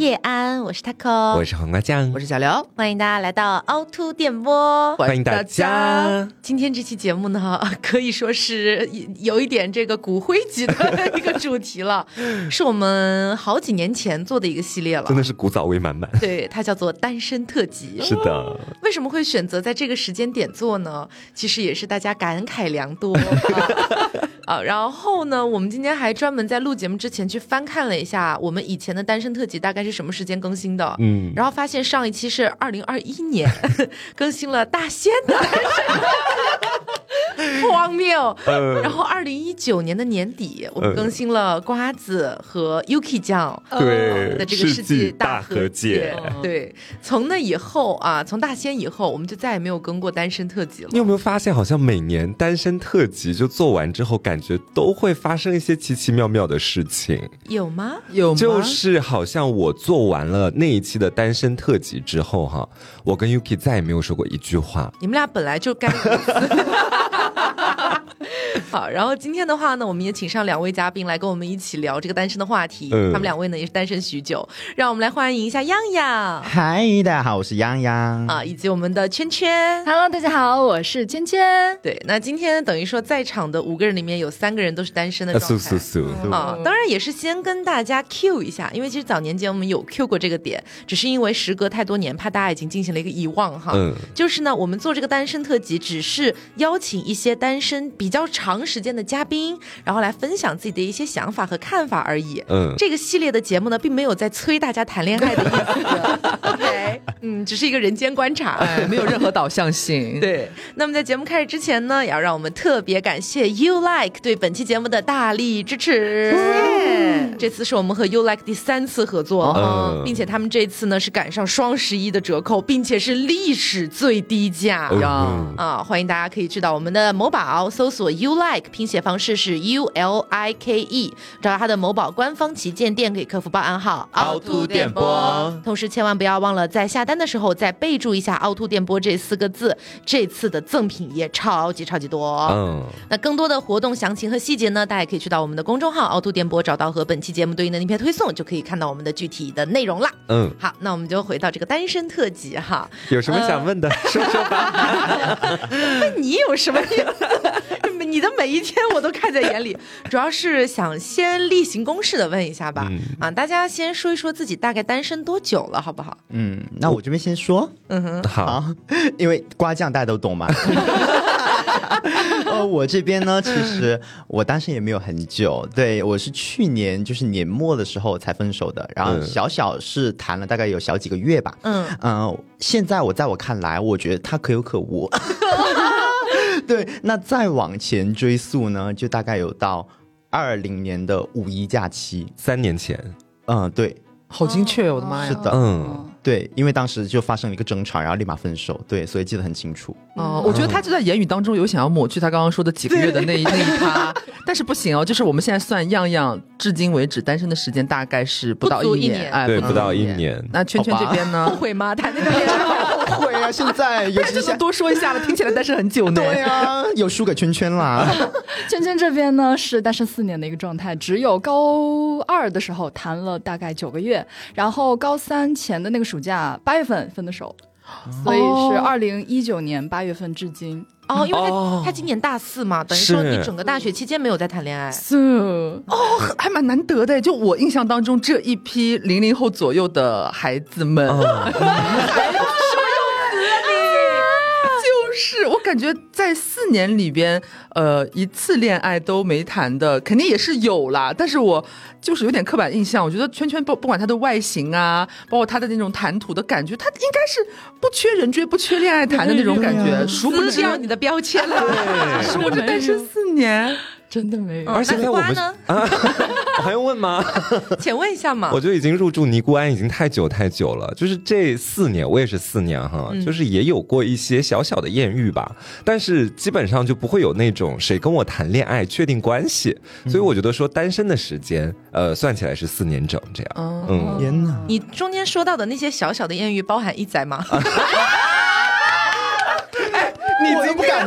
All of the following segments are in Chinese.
叶安，我是 taco，我是黄瓜酱，我是小刘，欢迎大家来到凹凸电波，欢迎大家。今天这期节目呢，可以说是有一点这个骨灰级的一个主题了，是我们好几年前做的一个系列了，真的是古早味满满。对，它叫做单身特辑。是的，为什么会选择在这个时间点做呢？其实也是大家感慨良多。啊，然后呢，我们今天还专门在录节目之前去翻看了一下我们以前的单身特辑大概是什么时间更新的，嗯，然后发现上一期是二零二一年 更新了大仙的。荒谬。然后二零一九年的年底，我们更新了瓜子和 Yuki 酱对的这个世纪大和解。对，从那以后啊，从大仙以后，我们就再也没有更过单身特辑了。你有没有发现，好像每年单身特辑就做完之后，感觉都会发生一些奇奇妙妙的事情？有吗？有吗，就是好像我做完了那一期的单身特辑之后，哈，我跟 Yuki 再也没有说过一句话。你们俩本来就该。好，然后今天的话呢，我们也请上两位嘉宾来跟我们一起聊这个单身的话题。他们两位呢也是单身许久，让我们来欢迎一下样样。嗨，大家好，我是样样啊，以及我们的圈圈。Hello，大家好，我是圈圈。对，那今天等于说在场的五个人里面有三个人都是单身的状态啊。当然也是先跟大家 Q 一下，因为其实早年间我们有 Q 过这个点，只是因为时隔太多年，怕大家已经进行了一个遗忘哈。嗯，就是呢，我们做这个单身特辑，只是邀请一些单身比较长时间的嘉宾，然后来分享自己的一些想法和看法而已。嗯，这个系列的节目呢，并没有在催大家谈恋爱的意思。嗯，只是一个人间观察，没有任何导向性。对。那么在节目开始之前呢，也要让我们特别感谢 You Like 对本期节目的大力支持。这次是我们和 You Like 第三次合作，并且他们这次呢是赶上双十一的折扣，并且是历史最低价呀！啊，欢迎大家可以去到我们的某宝搜索 You Like，拼写方式是 U L I K E，找到他的某宝官方旗舰店，给客服报暗号“凹凸电波”。同时千万不要忘了在下单的时候再备注一下“凹凸电波”这四个字。这次的赠品也超级超级多。嗯，那更多的活动详情和细节呢，大家可以去到我们的公众号“凹凸电波”，找到和本期节目对应的那篇推送，就可以看到我们的具体的内容了。嗯，好，那我们就回到这个单身特辑哈。有什么想问的，说说吧。问你有什么？你的每一天我都看在眼里。主要是想先例行公事的问一下吧。啊，大家先说一说自己大概单身多久了，好不好？嗯，那我这边先说。嗯哼，好，因为瓜酱大家都懂嘛。呃，我这边呢，其实我单身也没有很久，对我是去年就是年末的时候才分手的，然后小小是谈了大概有小几个月吧。嗯嗯，现在我在我看来，我觉得他可有可无。对，那再往前追溯呢，就大概有到二零年的五一假期，三年前。嗯，对。好精确，我的妈呀！是的，嗯，对，因为当时就发生了一个争吵，然后立马分手，对，所以记得很清楚。哦，我觉得他就在言语当中有想要抹去他刚刚说的几个月的那一 那一趴，但是不行哦，就是我们现在算样样，至今为止单身的时间大概是不到一年，哎，对，不到一年。那圈圈这边呢？后悔吗？谈那个 恋爱后悔啊！现在 有是就多说一下了，听起来单身很久呢。对啊，有输给圈圈啦。圈圈这边呢是单身四年的一个状态，只有高二的时候谈了大概九个月。然后高三前的那个暑假八月份分的手，所以是二零一九年八月份至今哦，因为他他今年大四嘛，等于说你整个大学期间没有在谈恋爱，是哦，还蛮难得的。就我印象当中，这一批零零后左右的孩子们。是我感觉在四年里边，呃，一次恋爱都没谈的，肯定也是有啦。但是我就是有点刻板印象，我觉得圈圈不不管他的外形啊，包括他的那种谈吐的感觉，他应该是不缺人追、不缺恋爱谈的那种感觉。殊不知你的标签了，殊不知单身四年。真的没有，而且我们呢？我 还用问吗？请问一下嘛。我就已经入住尼姑庵已经太久太久了，就是这四年，我也是四年哈，就是也有过一些小小的艳遇吧，但是基本上就不会有那种谁跟我谈恋爱确定关系，所以我觉得说单身的时间，呃，算起来是四年整这样。嗯，天哪！你中间说到的那些小小的艳遇，包含一仔吗？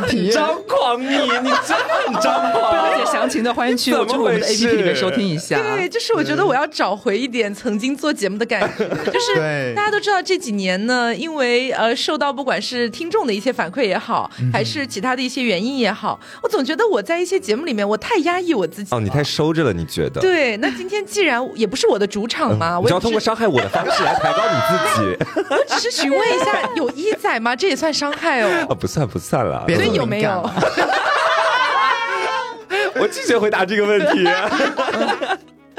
你怎么敢转题，张狂你，你真的很张狂。不了解详情的，欢迎去就是我们的 A P P 里面收听一下。对，就是我觉得我要找回一点曾经做节目的感觉。就是大家都知道这几年呢，因为呃受到不管是听众的一些反馈也好，还是其他的一些原因也好，我总觉得我在一些节目里面我太压抑我自己。哦，你太收着了，你觉得？对，那今天既然也不是我的主场嘛，我要通过伤害我的方式来抬高你自己。我只是询问一下，有一仔吗？这也算伤害哦。啊，不算不算了。所以有没有？我拒绝回答这个问题。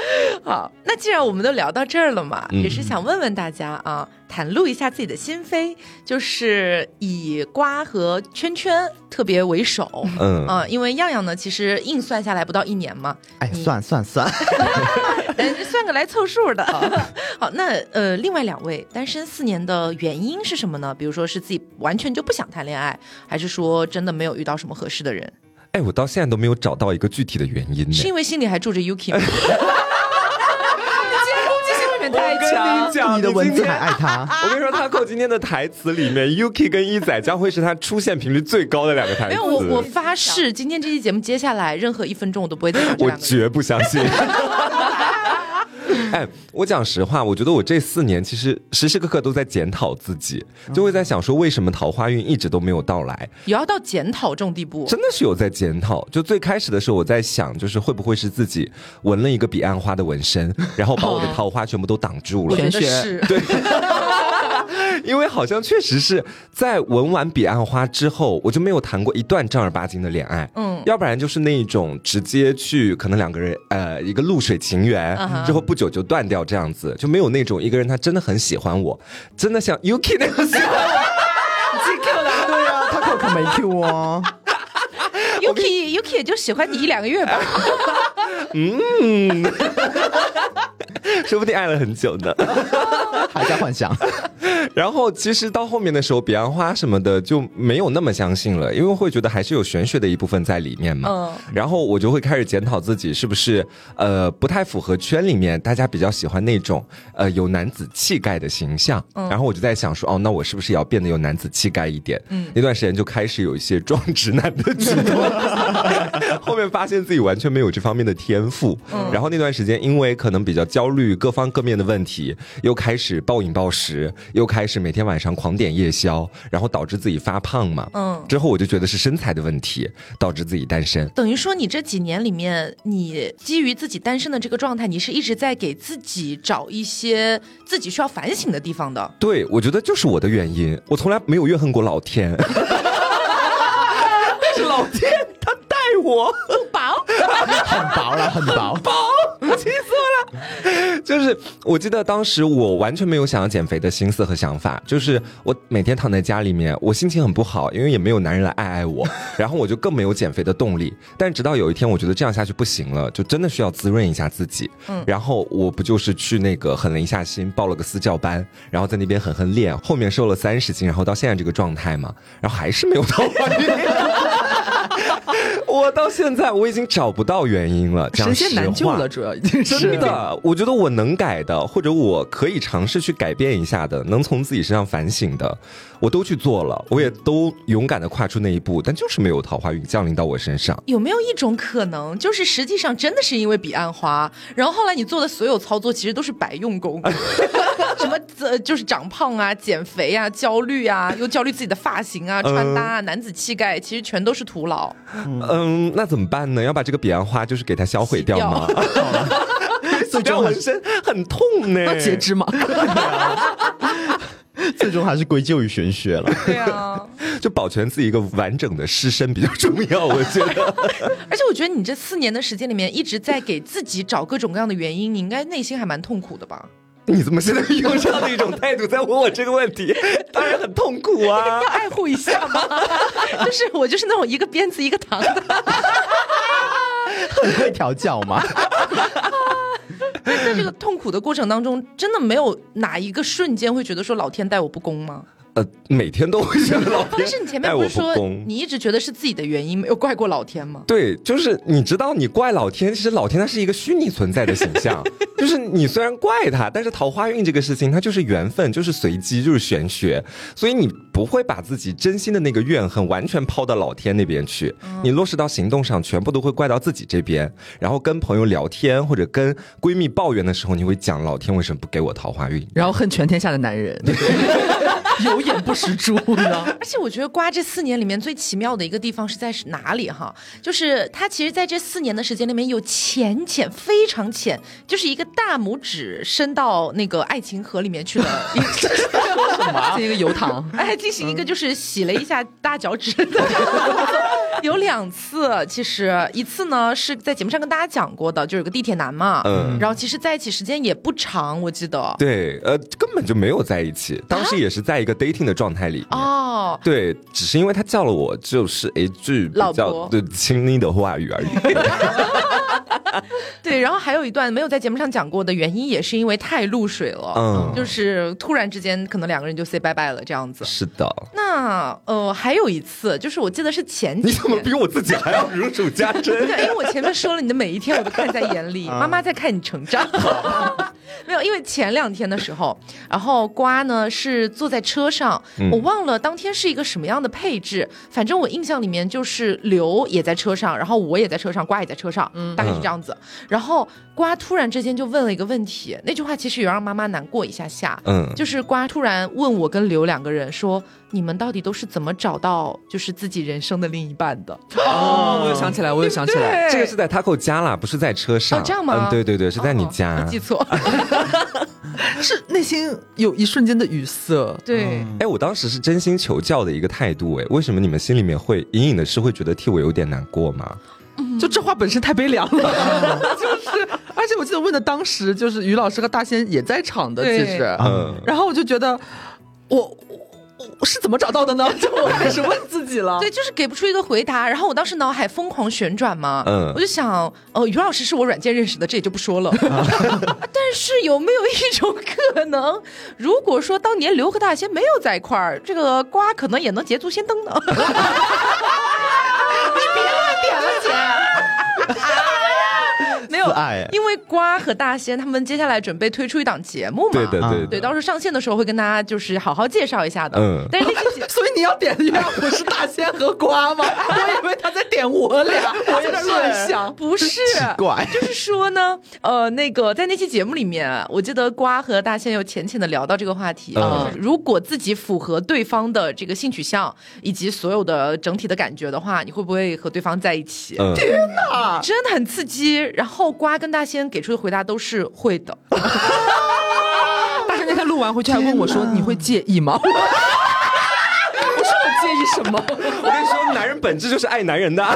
好，那既然我们都聊到这儿了嘛，也是想问问大家啊，袒露一下自己的心扉，就是以瓜和圈圈特别为首，嗯啊，因为样样呢，其实硬算下来不到一年嘛，哎，算算算，算个来凑数的。好，那呃，另外两位单身四年的原因是什么呢？比如说是自己完全就不想谈恋爱，还是说真的没有遇到什么合适的人？哎，我到现在都没有找到一个具体的原因，是因为心里还住着 Yuki 吗？太强！你的文字还爱他。我跟你说，他扣今天的台词里面，Yuki 跟一仔将会是他出现频率最高的两个台词。没有，我我发誓，今天这期节目接下来任何一分钟我都不会再讲我绝不相信。哎，我讲实话，我觉得我这四年其实时时刻刻都在检讨自己，就会在想说，为什么桃花运一直都没有到来？也要到检讨这种地步？真的是有在检讨。就最开始的时候，我在想，就是会不会是自己纹了一个彼岸花的纹身，然后把我的桃花全部都挡住了？玄学对。因为好像确实是在纹完彼岸花之后，我就没有谈过一段正儿八经的恋爱。嗯，要不然就是那一种直接去，可能两个人呃一个露水情缘，之后不久就断掉这样子，就没有那种一个人他真的很喜欢我，真的像 Yuki 那样喜欢我。你 Q 了？对啊，他可可没 Q 啊。Yuki Yuki 也就喜欢你一两个月吧。嗯。说不定爱了很久呢，还在幻想。然后其实到后面的时候，彼岸花什么的就没有那么相信了，因为会觉得还是有玄学的一部分在里面嘛。嗯。然后我就会开始检讨自己是不是呃不太符合圈里面大家比较喜欢那种呃有男子气概的形象。嗯。然后我就在想说，哦，那我是不是也要变得有男子气概一点？嗯。那段时间就开始有一些装直男的举动。后面发现自己完全没有这方面的天赋。嗯。然后那段时间因为可能比较焦虑。各方各面的问题，又开始暴饮暴食，又开始每天晚上狂点夜宵，然后导致自己发胖嘛。嗯，之后我就觉得是身材的问题导致自己单身。等于说你这几年里面，你基于自己单身的这个状态，你是一直在给自己找一些自己需要反省的地方的。对，我觉得就是我的原因，我从来没有怨恨过老天。是老天，他待我薄，很薄了，很薄，薄，气死。就是我记得当时我完全没有想要减肥的心思和想法，就是我每天躺在家里面，我心情很不好，因为也没有男人来爱爱我，然后我就更没有减肥的动力。但直到有一天，我觉得这样下去不行了，就真的需要滋润一下自己。嗯，然后我不就是去那个狠了一下心，报了个私教班，然后在那边狠狠练，后面瘦了三十斤，然后到现在这个状态嘛，然后还是没有桃花运。我到现在我已经找不到原因了，神仙难救了，主要已经是真的。我觉得我能改的，或者我可以尝试去改变一下的，能从自己身上反省的，我都去做了，我也都勇敢的跨出那一步，但就是没有桃花运降临到我身上。有没有一种可能，就是实际上真的是因为彼岸花，然后后来你做的所有操作其实都是白用功，什么呃就是长胖啊、减肥啊、焦虑啊，又焦虑自己的发型啊、穿搭啊、男子气概，其实全都是徒劳。嗯。嗯，那怎么办呢？要把这个彼岸花就是给它销毁掉吗？最终纹身很痛呢，要截肢吗？最终还是归咎于玄学了。对啊，就保全自己一个完整的尸身比较重要，我觉得。而且我觉得你这四年的时间里面一直在给自己找各种各样的原因，你应该内心还蛮痛苦的吧？你怎么现在用这样的一种态度在问我这个问题？当然很痛苦啊！要爱护一下吗？就是我就是那种一个鞭子一个糖的，很会调教嘛。在这个痛苦的过程当中，真的没有哪一个瞬间会觉得说老天待我不公吗？呃，每天都会觉得老天。但是你前面不是说你一直觉得是自己的原因，没有怪过老天吗？对，就是你知道你怪老天，其实老天它是一个虚拟存在的形象。就是你虽然怪他，但是桃花运这个事情它就是缘分，就是随机，就是玄学，所以你不会把自己真心的那个怨恨完全抛到老天那边去。你落实到行动上，全部都会怪到自己这边。然后跟朋友聊天或者跟闺蜜抱怨的时候，你会讲老天为什么不给我桃花运？然后恨全天下的男人。有眼不识珠呢，而且我觉得瓜这四年里面最奇妙的一个地方是在哪里哈？就是他其实在这四年的时间里面有浅浅非常浅，就是一个大拇指伸到那个爱情河里面去了，什么？一个油塘，哎，进行一个就是洗了一下大脚趾，有两次，其实一次呢是在节目上跟大家讲过的，就有个地铁男嘛，嗯，然后其实在一起时间也不长，我记得，对，呃，根本就没有在一起，当时也是在。一个 dating 的状态里哦，对，只是因为他叫了我，就是一句比较对亲昵的话语而已。对，然后还有一段没有在节目上讲过的原因，也是因为太露水了，嗯，就是突然之间可能两个人就 say 拜拜了这样子。是的。那呃，还有一次，就是我记得是前几，你怎么比我自己还要如数家珍？对，因为我前面说了，你的每一天我都看在眼里，妈妈在看你成长。没有，因为前两天的时候，然后瓜呢是坐在车上，我忘了当天是一个什么样的配置，反正我印象里面就是刘也在车上，然后我也在车上，瓜也在车上，嗯大概是这样子。然后瓜突然之间就问了一个问题，那句话其实有让妈妈难过一下下，嗯，就是瓜突然问我跟刘两个人说。你们到底都是怎么找到就是自己人生的另一半的？哦，我又想起来，我又想起来，这个是在 Taco 家啦，不是在车上。哦这样吗？对对对，是在你家。记错，是内心有一瞬间的语塞。对，哎，我当时是真心求教的一个态度。哎，为什么你们心里面会隐隐的是会觉得替我有点难过吗？就这话本身太悲凉了，就是，而且我记得问的当时就是于老师和大仙也在场的，其实，嗯，然后我就觉得我。我是怎么找到的呢？就我开始问自己了。对，就是给不出一个回答。然后我当时脑海疯狂旋转嘛，嗯，我就想，哦，于老师是我软件认识的，这也就不说了。但是有没有一种可能，如果说当年刘和大仙没有在一块儿，这个瓜可能也能捷足先登呢？I ah, 因为瓜和大仙他们接下来准备推出一档节目嘛，对对对，对，到时候上线的时候会跟大家就是好好介绍一下的。嗯，但是那期 所以你要点的原不是大仙和瓜吗？我以为他在点我俩，我有点乱想，不是，怪，就是说呢，呃，那个在那期节目里面，我记得瓜和大仙有浅浅的聊到这个话题，就是如果自己符合对方的这个性取向以及所有的整体的感觉的话，你会不会和对方在一起？天哪，真的很刺激，然后。瓜跟大仙给出的回答都是会的。大仙那天录完回去还问我说：“你会介意吗？” 我说：“我介意什么？” 我跟你说，男人本质就是爱男人的。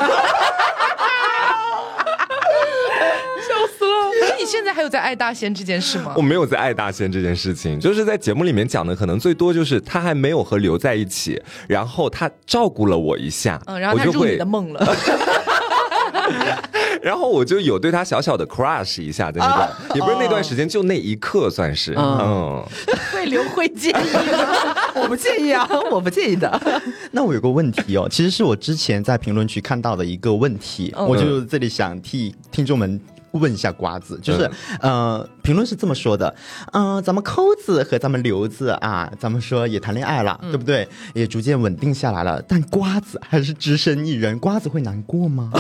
笑死了！你现在还有在爱大仙这件事吗？我没有在爱大仙这件事情，就是在节目里面讲的，可能最多就是他还没有和刘在一起，然后他照顾了我一下，嗯，然后他入你的梦了。然后我就有对他小小的 crush 一下，在那段，也不是那段时间，就那一刻算是，嗯，会刘会介意吗？我不介意啊，我不介意的。那我有个问题哦，其实是我之前在评论区看到的一个问题，我就这里想替听众们问一下瓜子，就是呃，评论是这么说的，嗯，咱们抠子和咱们刘子啊，咱们说也谈恋爱了，对不对？也逐渐稳定下来了，但瓜子还是只身一人，瓜子会难过吗？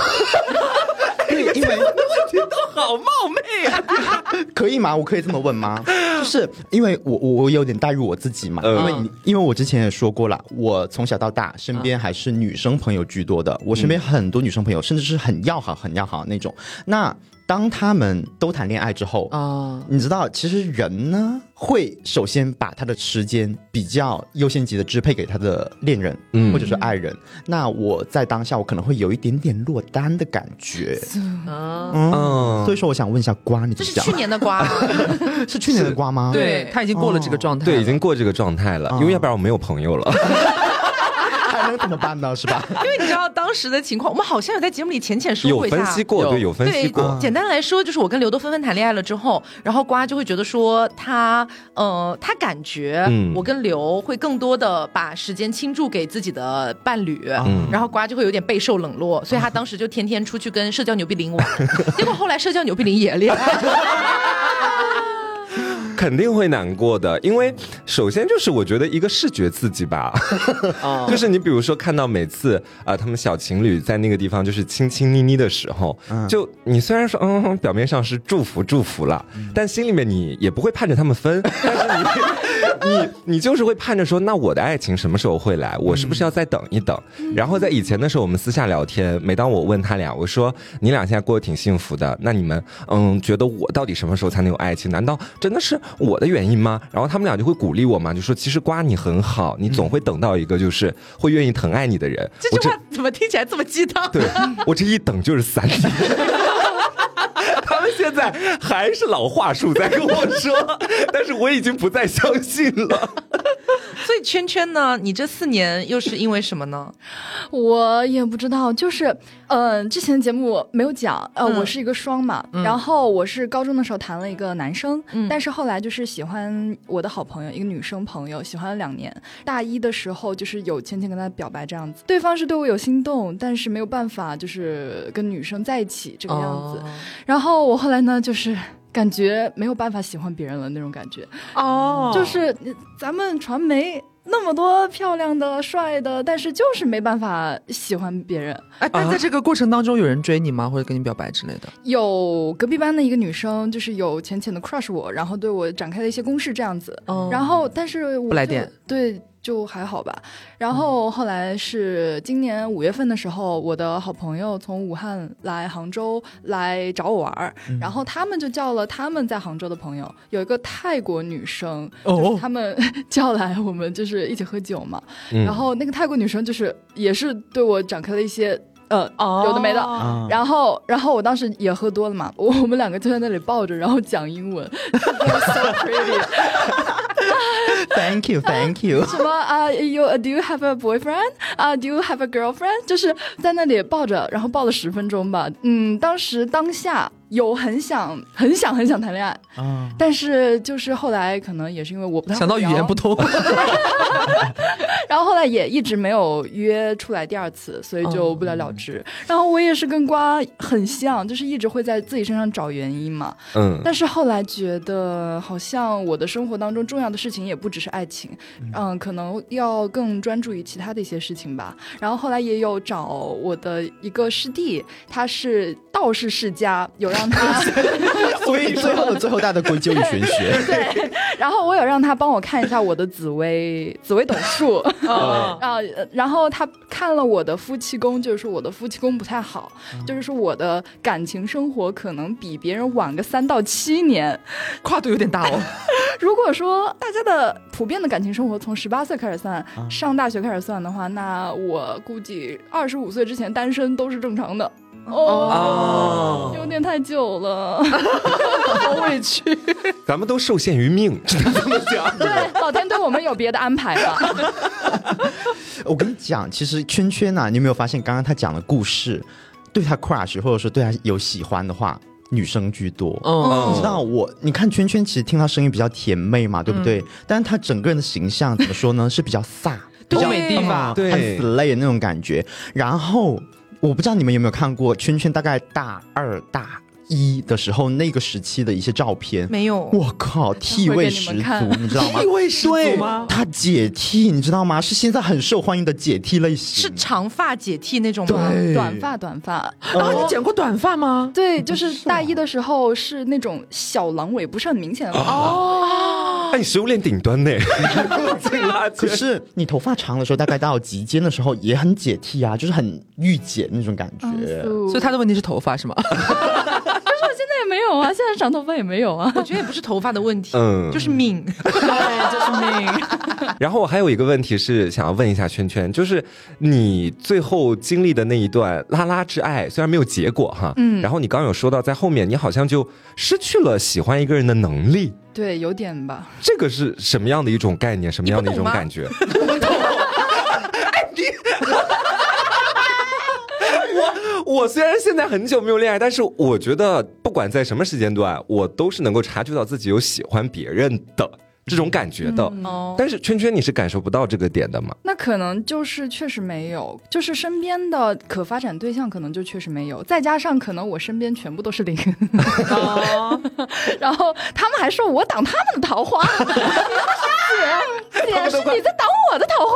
好冒昧啊，可以吗？我可以这么问吗？就是因为我我我有点代入我自己嘛，因为因为我之前也说过了，我从小到大身边还是女生朋友居多的，我身边很多女生朋友，甚至是很要好、很要好那种。那当他们都谈恋爱之后啊，你知道，其实人呢会首先把他的时间比较优先级的支配给他的恋人，嗯，或者是爱人。那我在当下，我可能会有一点点落单的感觉。啊。嗯，所以说我想问一下瓜，你这是去年的瓜，是去年的瓜吗？对他已经过了这个状态，对，已经过这个状态了，因为要不然我没有朋友了。能怎么办呢？是吧？因为你知道当时的情况，我们好像有在节目里浅浅说过一下，有分析过，对，有分析过。简单来说，就是我跟刘豆纷纷谈恋爱了之后，然后瓜就会觉得说他，呃，他感觉我跟刘会更多的把时间倾注给自己的伴侣，然后瓜就会有点备受冷落，所以他当时就天天出去跟社交牛逼林玩，结果后来社交牛逼林也恋爱。肯定会难过的，因为首先就是我觉得一个视觉刺激吧，就是你比如说看到每次啊他们小情侣在那个地方就是亲亲昵昵的时候，就你虽然说嗯表面上是祝福祝福了，但心里面你也不会盼着他们分，但是你。你你就是会盼着说，那我的爱情什么时候会来？我是不是要再等一等？然后在以前的时候，我们私下聊天，每当我问他俩，我说你俩现在过得挺幸福的，那你们嗯，觉得我到底什么时候才能有爱情？难道真的是我的原因吗？然后他们俩就会鼓励我嘛，就说其实瓜你很好，你总会等到一个就是会愿意疼爱你的人。这句话怎么听起来这么鸡汤？对我这一等就是三年。现在还是老话术在跟我说，但是我已经不再相信了。所以圈圈呢，你这四年又是因为什么呢？我也不知道，就是呃，之前的节目没有讲，呃，我是一个双嘛，然后我是高中的时候谈了一个男生，但是后来就是喜欢我的好朋友，一个女生朋友，喜欢了两年。大一的时候就是有浅浅跟他表白这样子，对方是对我有心动，但是没有办法就是跟女生在一起这个样子。然后我后来呢，就是感觉没有办法喜欢别人了那种感觉。哦，就是咱们传媒。那么多漂亮的、帅的，但是就是没办法喜欢别人。哎，但在这个过程当中，有人追你吗？或者跟你表白之类的？有隔壁班的一个女生，就是有浅浅的 crush 我，然后对我展开了一些攻势这样子。然后，但是我不来电。对。就还好吧，然后后来是今年五月份的时候，我的好朋友从武汉来杭州来找我玩儿，然后他们就叫了他们在杭州的朋友，有一个泰国女生，哦，他们叫来我们就是一起喝酒嘛，然后那个泰国女生就是也是对我展开了一些。呃，有的没的，然后，然后我当时也喝多了嘛，我我们两个就在那里抱着，然后讲英文，so pretty，thank Thank you，thank you，什么啊，you do you have a boyfriend？啊，do you have a girlfriend？就是在那里抱着，然后抱了十分钟吧，嗯，当时当下。有很想很想很想谈恋爱，但是就是后来可能也是因为我不太想到语言不通，然后后来也一直没有约出来第二次，所以就不了了之。然后我也是跟瓜很像，就是一直会在自己身上找原因嘛。嗯，但是后来觉得好像我的生活当中重要的事情也不只是爱情，嗯，可能要更专注于其他的一些事情吧。然后后来也有找我的一个师弟，他是道士世家，有让。让他，所以 最后的最后，大家都归咎于玄学。对，然后我有让他帮我看一下我的紫薇，紫薇斗数啊，然后他看了我的夫妻宫，就是说我的夫妻宫不太好，就是说我的感情生活可能比别人晚个三到七年，跨度有点大哦。如果说大家的普遍的感情生活从十八岁开始算，上大学开始算的话，那我估计二十五岁之前单身都是正常的。哦，有点太久了，好委屈。咱们都受限于命，只能这么讲。对，老天对我们有别的安排吧。我跟你讲，其实圈圈呐，你有没有发现，刚刚他讲的故事，对他 crush 或者说对他有喜欢的话，女生居多。嗯，你知道我，你看圈圈，其实听他声音比较甜妹嘛，对不对？但是他整个人的形象怎么说呢？是比较飒，比较美丽吧，对，很 slay 那种感觉。然后。我不知道你们有没有看过圈圈大概大二大一的时候那个时期的一些照片？没有。我靠，替位十足，你知道吗？替味十足吗？他解替，你知道吗？是现在很受欢迎的解替类型，是长发解替那种吗？短发，短发。然后，你剪过短发吗？对，就是大一的时候是那种小狼尾，不是很明显的。哦。那你食物链顶端呢？可是你头发长的时候，大概到及肩的时候也很解替啊，就是很御姐那种感觉。所以他的问题是头发是吗？但是我现在也没有啊，现在长头发也没有啊。我觉得也不是头发的问题，嗯，就是命，对，就是命。然后我还有一个问题是想要问一下圈圈，就是你最后经历的那一段拉拉之爱，虽然没有结果哈，嗯，然后你刚有说到在后面你好像就失去了喜欢一个人的能力。对有点吧。这个是什么样的一种概念什么样的一种感觉？我我虽然现在很久没有恋爱但是我觉得不管在什么时间段我都是能够察觉到自己有喜欢别人的。这种感觉的，但是圈圈你是感受不到这个点的吗？那可能就是确实没有，就是身边的可发展对象可能就确实没有，再加上可能我身边全部都是零，然后他们还说我挡他们的桃花，姐姐是你在挡我的桃花。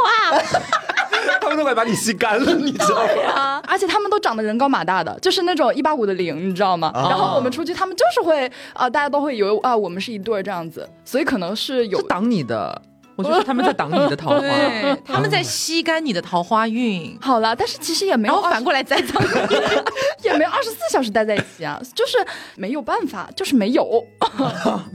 他们都快把你吸干了，你知道吗？而且他们都长得人高马大的，就是那种一八五的零，你知道吗？然后我们出去，他们就是会啊，大家都会以为啊，我们是一对儿这样子，所以可能是有挡你的。我觉得他们在挡你的桃花，他们在吸干你的桃花运。好了，但是其实也没有反过来栽赃，也没有二十四小时待在一起啊，就是没有办法，就是没有。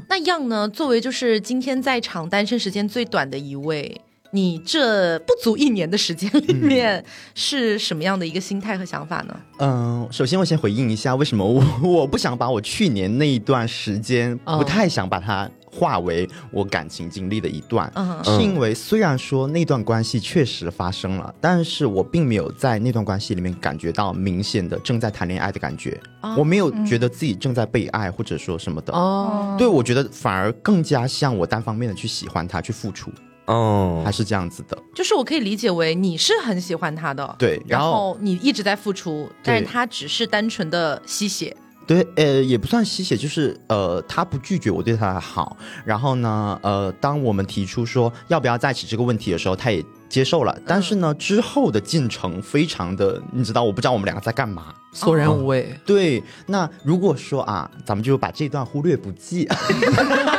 那样呢？作为就是今天在场单身时间最短的一位。你这不足一年的时间里面是什么样的一个心态和想法呢？嗯，首先我先回应一下，为什么我 我不想把我去年那一段时间不太想把它化为我感情经历的一段，是因为虽然说那段关系确实发生了，但是我并没有在那段关系里面感觉到明显的正在谈恋爱的感觉，我没有觉得自己正在被爱或者说什么的。哦，对我觉得反而更加像我单方面的去喜欢他，去付出。哦，还是这样子的，就是我可以理解为你是很喜欢他的，对，然后你一直在付出，但是他只是单纯的吸血，对，呃，也不算吸血，就是呃，他不拒绝我对他的好，然后呢，呃，当我们提出说要不要在一起这个问题的时候，他也接受了，但是呢，之后的进程非常的，你知道，我不知道我们两个在干嘛，索然无味。对，那如果说啊，咱们就把这段忽略不计。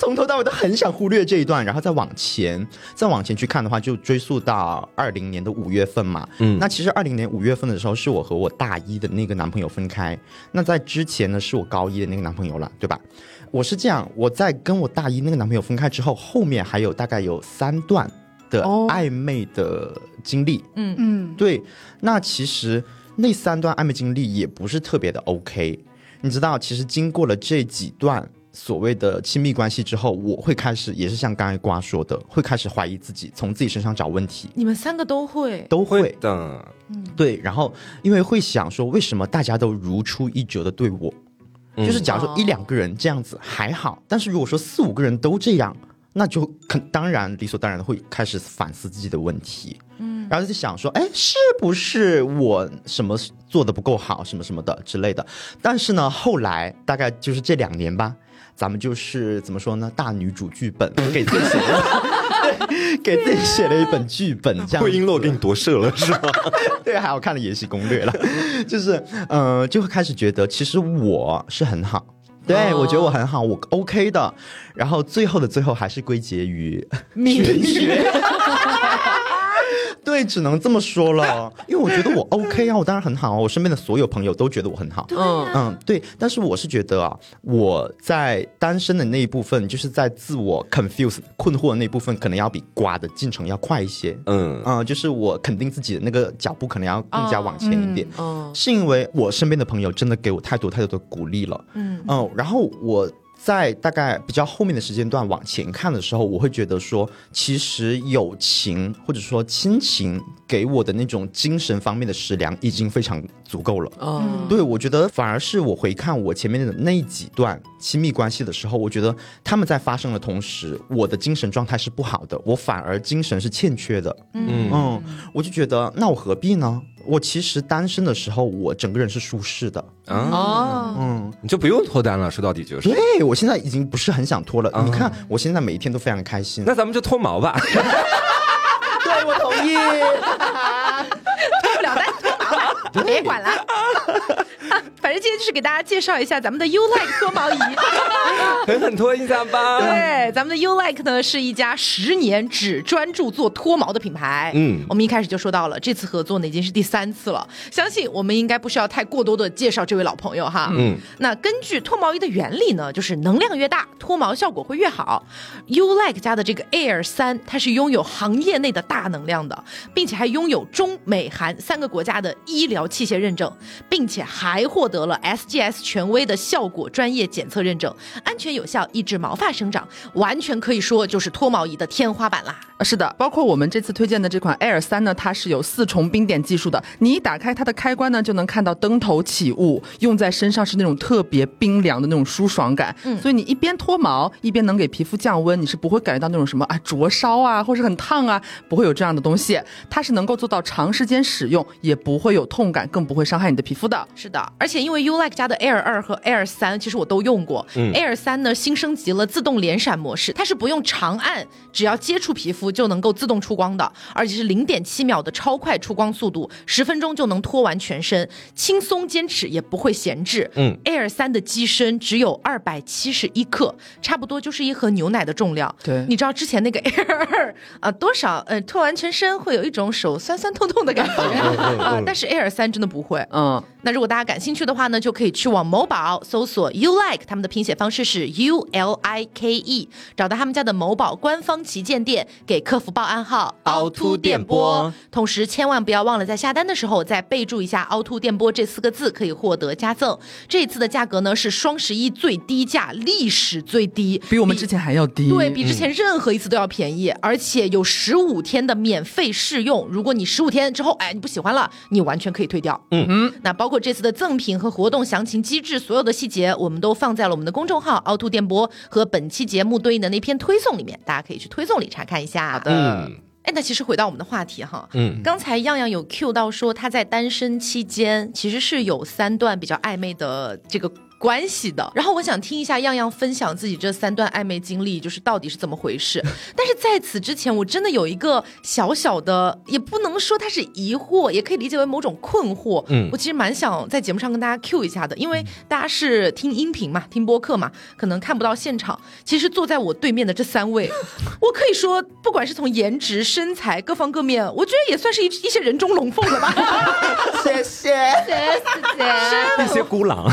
从头到尾都很想忽略这一段，然后再往前，再往前去看的话，就追溯到二零年的五月份嘛。嗯，那其实二零年五月份的时候，是我和我大一的那个男朋友分开。那在之前呢，是我高一的那个男朋友了，对吧？我是这样，我在跟我大一那个男朋友分开之后，后面还有大概有三段的暧昧的经历。嗯嗯，对。那其实那三段暧昧经历也不是特别的 OK。你知道，其实经过了这几段。所谓的亲密关系之后，我会开始，也是像刚才瓜说的，会开始怀疑自己，从自己身上找问题。你们三个都会，都会的，嗯，对。然后，因为会想说，为什么大家都如出一辙的对我？就是假如说一两个人这样子还好，但是如果说四五个人都这样，那就肯当然理所当然的会开始反思自己的问题。嗯，然后就想说，哎，是不是我什么做的不够好，什么什么的之类的？但是呢，后来大概就是这两年吧。咱们就是怎么说呢？大女主剧本给自己写了，对，给自己写了一本剧本，这样。会璎珞给你夺舍了是吗？对，还好看了《延禧攻略》了，就是呃，就会开始觉得其实我是很好，对我觉得我很好，我 OK 的。然后最后的最后还是归结于命学。对，只能这么说了，因为我觉得我 OK 啊，我当然很好啊，我身边的所有朋友都觉得我很好。嗯嗯，对，但是我是觉得啊，我在单身的那一部分，就是在自我 confuse 困惑的那部分，可能要比瓜的进程要快一些。嗯嗯，就是我肯定自己的那个脚步可能要更加往前一点。嗯，是因为我身边的朋友真的给我太多太多的鼓励了。嗯嗯，然后我。在大概比较后面的时间段往前看的时候，我会觉得说，其实友情或者说亲情给我的那种精神方面的食粮已经非常足够了。嗯，对我觉得反而是我回看我前面的那几段亲密关系的时候，我觉得他们在发生的同时，我的精神状态是不好的，我反而精神是欠缺的。嗯嗯，我就觉得那我何必呢？我其实单身的时候，我整个人是舒适的哦，嗯，你就不用脱单了。说到底就是，对我现在已经不是很想脱了。你看，我现在每一天都非常开心。那咱们就脱毛吧。对，我同意。脱不了单，脱毛，别管了。反正今天就是给大家介绍一下咱们的 U Like 脱毛仪，狠狠脱一下吧。对，咱们的 U Like 呢是一家十年只专注做脱毛的品牌。嗯，我们一开始就说到了，这次合作呢已经是第三次了，相信我们应该不需要太过多的介绍这位老朋友哈。嗯，那根据脱毛仪的原理呢，就是能量越大，脱毛效果会越好。U Like 家的这个 Air 三，它是拥有行业内的大能量的，并且还拥有中美韩三个国家的医疗器械认证，并且还获得了 SGS 权威的效果专业检测认证，安全有效。效抑制毛发生长，完全可以说就是脱毛仪的天花板啦。是的，包括我们这次推荐的这款 Air 三呢，它是有四重冰点技术的。你一打开它的开关呢，就能看到灯头起雾，用在身上是那种特别冰凉的那种舒爽感。嗯，所以你一边脱毛，一边能给皮肤降温，你是不会感觉到那种什么啊灼烧啊，或是很烫啊，不会有这样的东西。它是能够做到长时间使用也不会有痛感，更不会伤害你的皮肤的。是的，而且因为 U Like 家的 Air 二和 Air 三，其实我都用过。嗯，Air 三呢新升级了自动连闪模式，它是不用长按，只要接触皮肤就能够自动出。出光的，而且是零点七秒的超快出光速度，十分钟就能脱完全身，轻松坚持也不会闲置。嗯，Air 三的机身只有二百七十一克，差不多就是一盒牛奶的重量。对，你知道之前那个 Air 二啊多少？呃，脱完全身会有一种手酸酸痛痛的感觉啊，但是 Air 三真的不会。嗯，那如果大家感兴趣的话呢，就可以去往某宝搜索 You Like，他们的拼写方式是 U L I K E，找到他们家的某宝官方旗舰店，给客服报暗号。凹凸电波，同时千万不要忘了在下单的时候再备注一下“凹凸电波”这四个字，可以获得加赠。这一次的价格呢是双十一最低价，历史最低，比我们之前还要低，对比之前任何一次都要便宜，而且有十五天的免费试用。如果你十五天之后哎你不喜欢了，你完全可以退掉。嗯嗯，那包括这次的赠品和活动详情机制，所有的细节我们都放在了我们的公众号“凹凸电波”和本期节目对应的那篇推送里面，大家可以去推送里查看一下。好的。哎，那其实回到我们的话题哈，嗯，刚才样样有 Q 到说他在单身期间其实是有三段比较暧昧的这个。关系的，然后我想听一下样样分享自己这三段暧昧经历，就是到底是怎么回事。但是在此之前，我真的有一个小小的，也不能说它是疑惑，也可以理解为某种困惑。嗯，我其实蛮想在节目上跟大家 Q 一下的，因为大家是听音频嘛，听播客嘛，可能看不到现场。其实坐在我对面的这三位，我可以说，不管是从颜值、身材各方各面，我觉得也算是一一些人中龙凤了吧。谢 谢谢谢，谢谢，那些孤狼。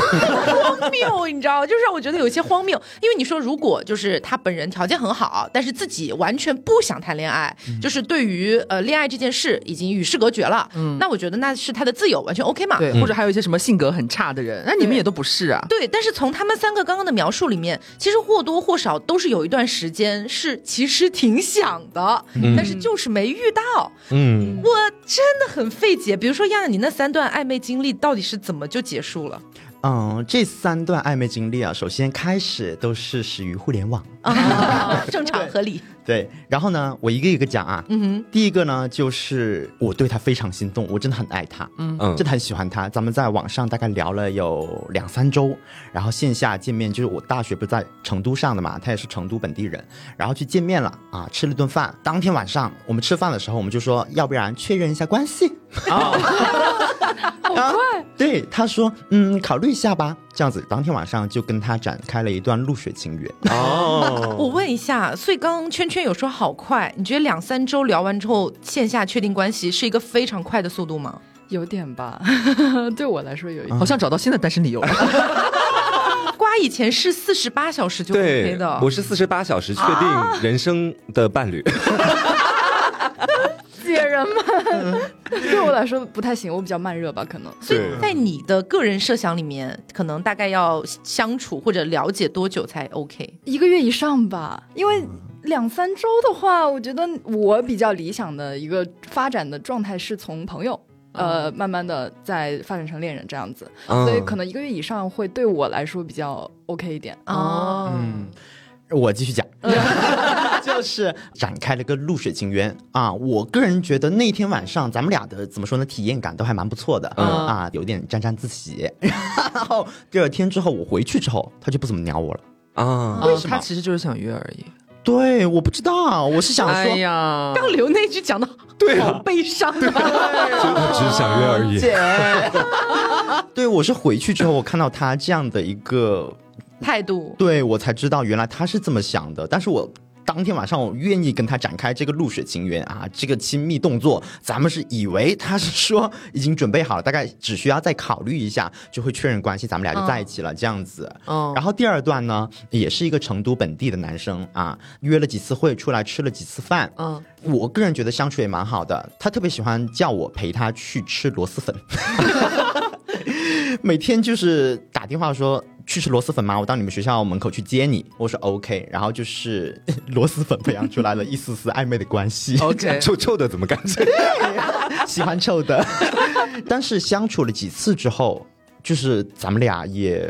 荒谬，你知道，就是让我觉得有些荒谬。因为你说，如果就是他本人条件很好，但是自己完全不想谈恋爱，就是对于呃恋爱这件事已经与世隔绝了，嗯，那我觉得那是他的自由，完全 OK 嘛。对，或者还有一些什么性格很差的人，那你们也都不是啊。对，但是从他们三个刚刚的描述里面，其实或多或少都是有一段时间是其实挺想的，但是就是没遇到。嗯，我真的很费解。比如说，亚亚，你那三段暧昧经历到底是怎么就结束了？嗯，这三段暧昧经历啊，首先开始都是始于互联网，正常合理。对，然后呢，我一个一个讲啊。嗯哼。第一个呢，就是我对他非常心动，我真的很爱他，嗯嗯，真的很喜欢他。咱们在网上大概聊了有两三周，然后线下见面，就是我大学不是在成都上的嘛，他也是成都本地人，然后去见面了啊，吃了顿饭。当天晚上我们吃饭的时候，我们就说要不然确认一下关系。好快！对，他说，嗯，考虑一下吧。这样子，当天晚上就跟他展开了一段露水情缘。哦，我问一下，所以刚刚圈圈有说好快，你觉得两三周聊完之后，线下确定关系是一个非常快的速度吗？有点吧，对我来说有一点，好像找到新的单身理由了。瓜以前是四十八小时就 OK 的，我是四十八小时确定人生的伴侣。姐人们，对我来说不太行，我比较慢热吧，可能。所以在你的个人设想里面，可能大概要相处或者了解多久才 OK？一个月以上吧，因为两三周的话，我觉得我比较理想的一个发展的状态是从朋友，呃，慢慢的再发展成恋人这样子，所以可能一个月以上会对我来说比较 OK 一点。哦，嗯。我继续讲，就是展开了个露水情缘啊！我个人觉得那天晚上咱们俩的怎么说呢，体验感都还蛮不错的啊，有点沾沾自喜。然后第二天之后，我回去之后，他就不怎么鸟我了啊？为什么？他其实就是想约而已。对，我不知道，我是想说，呀，刚刘那句讲的，对，好悲伤啊，只是想约而已。姐对，我是回去之后，我看到他这样的一个。态度，对我才知道原来他是这么想的。但是我当天晚上我愿意跟他展开这个露水情缘啊，这个亲密动作，咱们是以为他是说已经准备好了，大概只需要再考虑一下就会确认关系，咱们俩就在一起了这样子。嗯。然后第二段呢，也是一个成都本地的男生啊，约了几次会，出来吃了几次饭。嗯。我个人觉得相处也蛮好的，他特别喜欢叫我陪他去吃螺蛳粉，每天就是打电话说。去吃螺蛳粉吗？我到你们学校门口去接你。我说 OK，然后就是 螺蛳粉培养出来了一丝丝暧昧的关系。OK，臭臭的怎么感觉？喜欢臭的。但是相处了几次之后，就是咱们俩也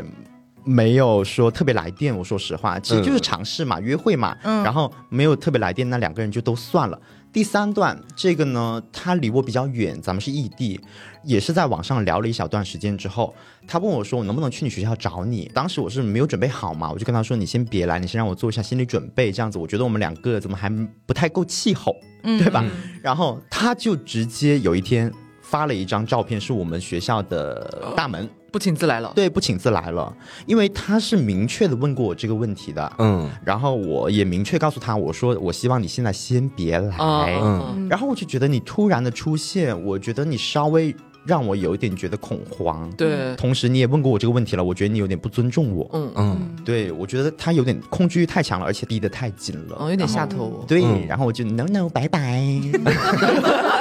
没有说特别来电。我说实话，其实就是尝试嘛，约会嘛。嗯。然后没有特别来电，那两个人就都算了。第三段这个呢，他离我比较远，咱们是异地，也是在网上聊了一小段时间之后，他问我说我能不能去你学校找你？当时我是没有准备好嘛，我就跟他说你先别来，你先让我做一下心理准备，这样子我觉得我们两个怎么还不太够气候，对吧？然后他就直接有一天发了一张照片，是我们学校的大门。不请自来了，对，不请自来了，因为他是明确的问过我这个问题的，嗯，然后我也明确告诉他，我说我希望你现在先别来，嗯，然后我就觉得你突然的出现，我觉得你稍微让我有一点觉得恐慌，对，同时你也问过我这个问题了，我觉得你有点不尊重我，嗯。嗯，对我觉得他有点控制欲太强了，而且逼得太紧了，哦，有点下头，对，然后我就 no no 拜拜。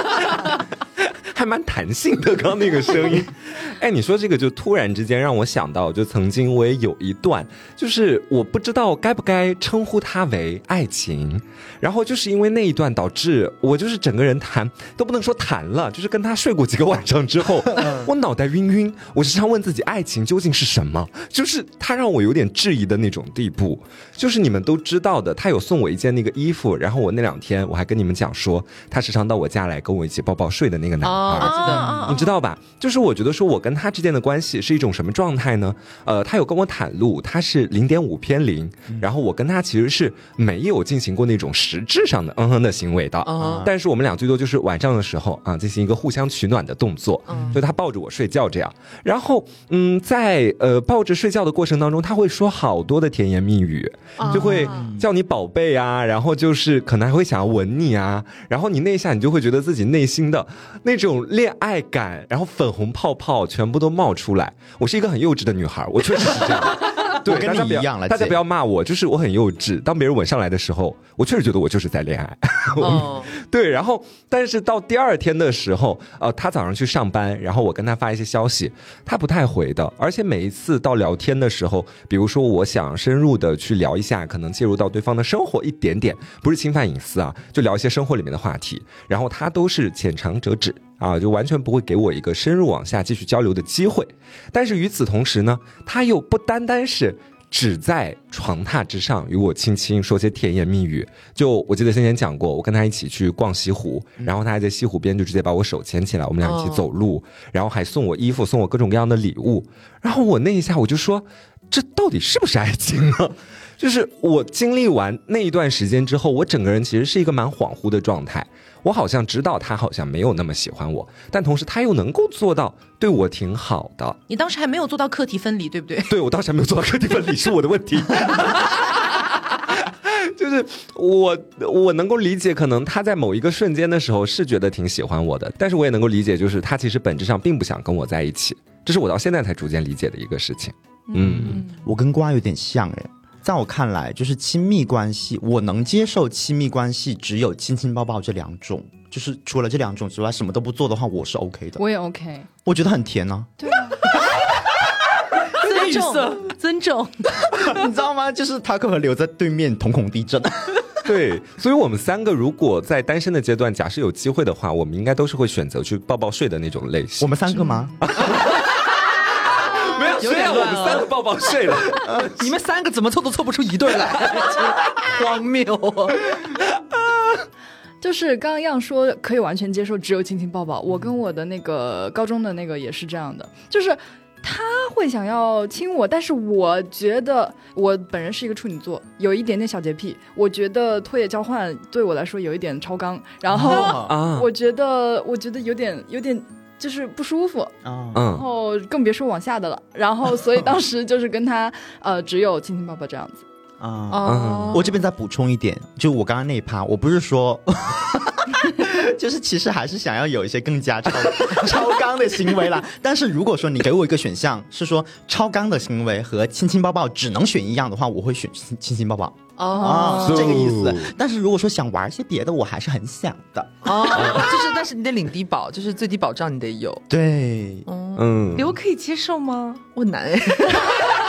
还蛮弹性的，刚刚那个声音，哎，你说这个就突然之间让我想到，就曾经我也有一段，就是我不知道该不该称呼它为爱情，然后就是因为那一段导致我就是整个人谈都不能说谈了，就是跟他睡过几个晚上之后，我脑袋晕晕，我时常问自己爱情究竟是什么，就是他让我有点质疑的那种地步，就是你们都知道的，他有送我一件那个衣服，然后我那两天我还跟你们讲说，他时常到我家来跟我一起抱抱睡的那个男。啊，你知道吧？就是我觉得说，我跟他之间的关系是一种什么状态呢？呃，他有跟我袒露，他是零点五偏零，然后我跟他其实是没有进行过那种实质上的嗯哼的行为的。但是我们俩最多就是晚上的时候啊，进行一个互相取暖的动作，就他抱着我睡觉这样。然后嗯，在呃抱着睡觉的过程当中，他会说好多的甜言蜜语，就会叫你宝贝啊，然后就是可能还会想要吻你啊，然后你那一下你就会觉得自己内心的那种。恋爱感，然后粉红泡泡全部都冒出来。我是一个很幼稚的女孩，我确实是这样。对，跟你一样了。大家不要骂我，就是我很幼稚。当别人吻上来的时候，我确实觉得我就是在恋爱。哦，对。然后，但是到第二天的时候，呃，他早上去上班，然后我跟他发一些消息，他不太回的。而且每一次到聊天的时候，比如说我想深入的去聊一下，可能介入到对方的生活一点点，不是侵犯隐私啊，就聊一些生活里面的话题。然后他都是浅尝辄止。啊，就完全不会给我一个深入往下继续交流的机会。但是与此同时呢，他又不单单是只在床榻之上与我轻轻，说些甜言蜜语。就我记得先前讲过，我跟他一起去逛西湖，然后他还在西湖边就直接把我手牵起来，我们俩一起走路，然后还送我衣服，送我各种各样的礼物。然后我那一下我就说，这到底是不是爱情呢？就是我经历完那一段时间之后，我整个人其实是一个蛮恍惚的状态。我好像知道他好像没有那么喜欢我，但同时他又能够做到对我挺好的。你当时还没有做到课题分离，对不对？对，我当时还没有做到课题分离，是我的问题。就是我我能够理解，可能他在某一个瞬间的时候是觉得挺喜欢我的，但是我也能够理解，就是他其实本质上并不想跟我在一起。这是我到现在才逐渐理解的一个事情。嗯，我跟瓜有点像哎。在我看来，就是亲密关系，我能接受亲密关系只有亲亲抱抱这两种，就是除了这两种之外，什么都不做的话，我是 OK 的。我也 OK，我觉得很甜呢。对啊，尊重，尊重，你知道吗？就是他可能留在对面瞳孔地震。对，所以我们三个如果在单身的阶段，假设有机会的话，我们应该都是会选择去抱抱睡的那种类型。我们三个吗？有点我们三个抱抱睡了，你们三个怎么凑都凑不出一对来，荒谬啊！就是刚刚样说可以完全接受，只有亲亲抱抱。我跟我的那个高中的那个也是这样的，就是他会想要亲我，但是我觉得我本人是一个处女座，有一点点小洁癖，我觉得唾液交换对我来说有一点超纲，然后我觉得我觉得有点有点。就是不舒服，然后更别说往下的了。然后，所以当时就是跟他，呃，只有亲亲抱抱这样子。啊，我这边再补充一点，就我刚刚那一趴，我不是说，就是其实还是想要有一些更加超 超纲的行为啦。但是如果说你给我一个选项，是说超纲的行为和亲亲抱抱只能选一样的话，我会选亲亲亲抱抱。哦，是这个意思。但是如果说想玩些别的，我还是很想的。哦，就是，但是你得领低保，就是最低保障你得有。对，嗯，刘可以接受吗？我难哎。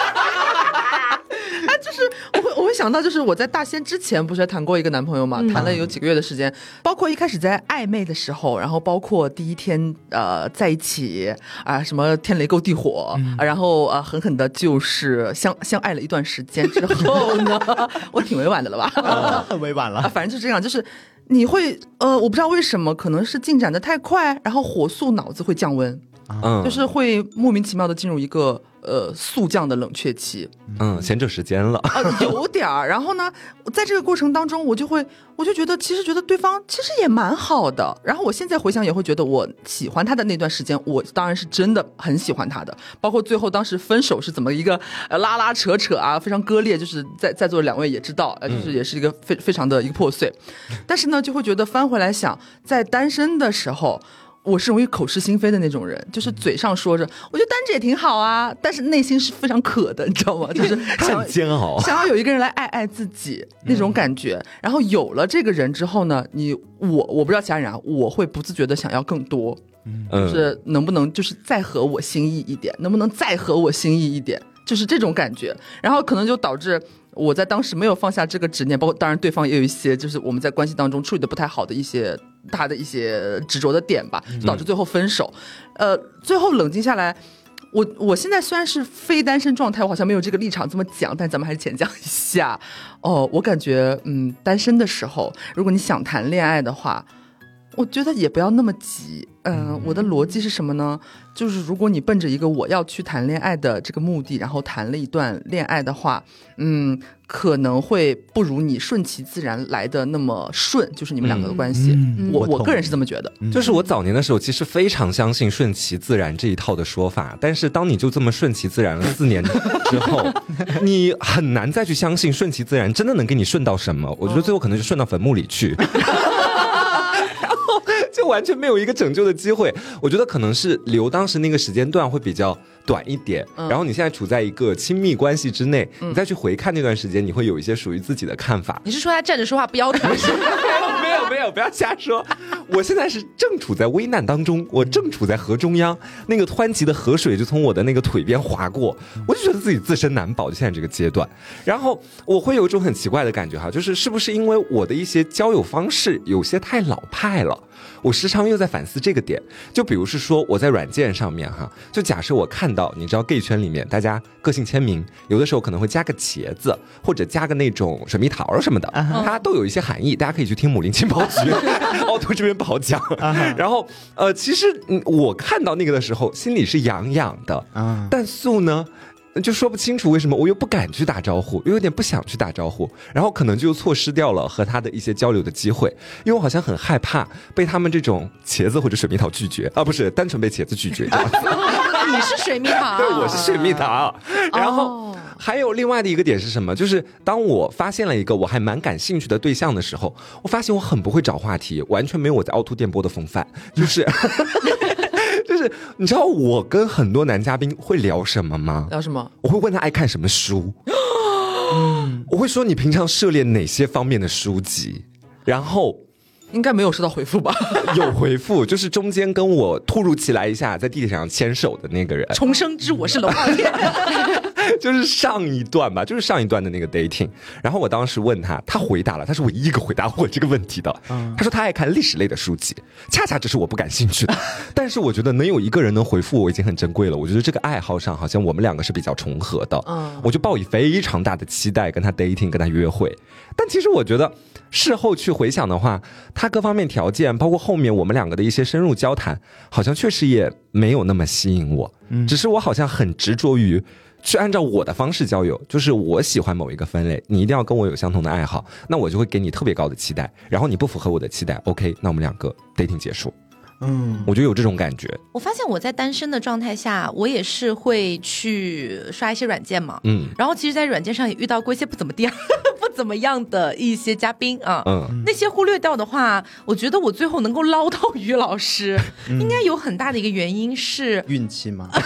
想到，就是我在大仙之前不是还谈过一个男朋友嘛，谈了有几个月的时间，包括一开始在暧昧的时候，然后包括第一天呃在一起啊，什么天雷勾地火，然后呃狠狠的就是相 相爱了一段时间之后呢，我挺委婉的了吧？很 委婉了，反正就这样，就是你会呃，我不知道为什么，可能是进展的太快，然后火速脑子会降温。嗯，就是会莫名其妙的进入一个呃速降的冷却期，嗯，闲着时间了啊，有点儿。然后呢，在这个过程当中，我就会，我就觉得其实觉得对方其实也蛮好的。然后我现在回想也会觉得，我喜欢他的那段时间，我当然是真的很喜欢他的。包括最后当时分手是怎么一个呃拉拉扯扯啊，非常割裂，就是在在座两位也知道，呃，就是也是一个非非常的一个破碎。但是呢，就会觉得翻回来想，在单身的时候。我是容易口是心非的那种人，就是嘴上说着我觉得单着也挺好啊，但是内心是非常渴的，你知道吗？就是想煎熬，想要有一个人来爱爱自己那种感觉。然后有了这个人之后呢，你我我不知道其他人啊，我会不自觉的想要更多，就是能不能就是再合我心意一点，能不能再合我心意一点，就是这种感觉。然后可能就导致。我在当时没有放下这个执念，包括当然对方也有一些，就是我们在关系当中处理的不太好的一些他的一些执着的点吧，导致最后分手。呃，最后冷静下来，我我现在虽然是非单身状态，我好像没有这个立场这么讲，但咱们还是浅讲一下。哦，我感觉嗯，单身的时候，如果你想谈恋爱的话。我觉得也不要那么急，嗯，我的逻辑是什么呢？就是如果你奔着一个我要去谈恋爱的这个目的，然后谈了一段恋爱的话，嗯，可能会不如你顺其自然来的那么顺，就是你们两个的关系。我我个人是这么觉得，就是我早年的时候其实非常相信顺其自然这一套的说法，但是当你就这么顺其自然了四年之后，你很难再去相信顺其自然真的能给你顺到什么。我觉得最后可能就顺到坟墓里去。就完全没有一个拯救的机会，我觉得可能是留当时那个时间段会比较短一点，然后你现在处在一个亲密关系之内，你再去回看那段时间，你会有一些属于自己的看法。你是说他站着说话不腰疼？没有没有，不要瞎说。我现在是正处在危难当中，我正处在河中央，那个湍急的河水就从我的那个腿边划过，我就觉得自己自身难保。就现在这个阶段，然后我会有一种很奇怪的感觉哈，就是是不是因为我的一些交友方式有些太老派了？我时常又在反思这个点，就比如是说我在软件上面哈，就假设我看到你知道 gay 圈里面大家个性签名，有的时候可能会加个茄子或者加个那种水蜜桃什么的，它都有一些含义，大家可以去听母林情报局，奥图这边不好讲。然后呃，其实我看到那个的时候心里是痒痒的，但素呢？就说不清楚为什么，我又不敢去打招呼，又有点不想去打招呼，然后可能就错失掉了和他的一些交流的机会，因为我好像很害怕被他们这种茄子或者水蜜桃拒绝啊，不是单纯被茄子拒绝。你是水蜜桃，对，我是水蜜桃。然后还有另外的一个点是什么？就是当我发现了一个我还蛮感兴趣的对象的时候，我发现我很不会找话题，完全没有我在凹凸电波的风范，就是。就是你知道我跟很多男嘉宾会聊什么吗？聊什么？我会问他爱看什么书，我会说你平常涉猎哪些方面的书籍，然后应该没有收到回复吧？有回复，就是中间跟我突如其来一下在地铁上牵手的那个人，重生之我是龙傲天。就是上一段吧，就是上一段的那个 dating，然后我当时问他，他回答了，他是唯一一个回答我这个问题的。他说他爱看历史类的书籍，恰恰这是我不感兴趣的。但是我觉得能有一个人能回复我已经很珍贵了。我觉得这个爱好上好像我们两个是比较重合的。嗯，我就抱以非常大的期待跟他 dating，跟他约会。但其实我觉得事后去回想的话，他各方面条件，包括后面我们两个的一些深入交谈，好像确实也没有那么吸引我。嗯，只是我好像很执着于。去按照我的方式交友，就是我喜欢某一个分类，你一定要跟我有相同的爱好，那我就会给你特别高的期待。然后你不符合我的期待，OK，那我们两个 dating 结束。嗯，我就有这种感觉。我发现我在单身的状态下，我也是会去刷一些软件嘛。嗯，然后其实，在软件上也遇到过一些不怎么地、不怎么样的一些嘉宾啊。嗯，那些忽略掉的话，我觉得我最后能够捞到于老师，应该有很大的一个原因是运气吗？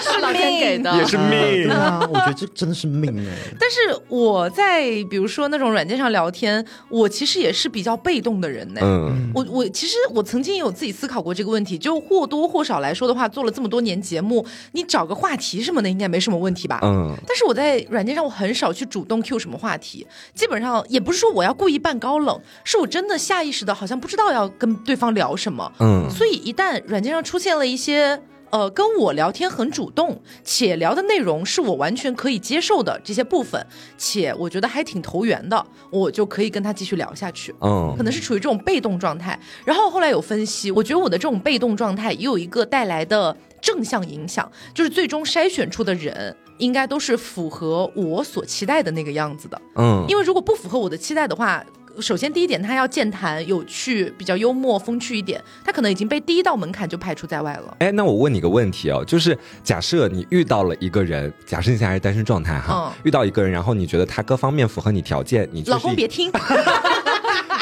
是老天给的，也是命啊！我觉得这真的是命哎。但是我在比如说那种软件上聊天，我其实也是比较被动的人呢。嗯，我我其实我曾经有自己思考过这个问题，就或多或少来说的话，做了这么多年节目，你找个话题什么的应该没什么问题吧？嗯。但是我在软件上，我很少去主动 Q 什么话题，基本上也不是说我要故意扮高冷，是我真的下意识的，好像不知道要跟对方聊什么。嗯。所以一旦软件上出现了一些。呃，跟我聊天很主动，且聊的内容是我完全可以接受的这些部分，且我觉得还挺投缘的，我就可以跟他继续聊下去。嗯，可能是处于这种被动状态。然后后来有分析，我觉得我的这种被动状态也有一个带来的正向影响，就是最终筛选出的人应该都是符合我所期待的那个样子的。嗯，因为如果不符合我的期待的话。首先，第一点，他要健谈、有趣、比较幽默、风趣一点，他可能已经被第一道门槛就排除在外了。哎，那我问你个问题哦，就是假设你遇到了一个人，假设你现在还是单身状态哈，遇到一个人，然后你觉得他各方面符合你条件，你老公别听。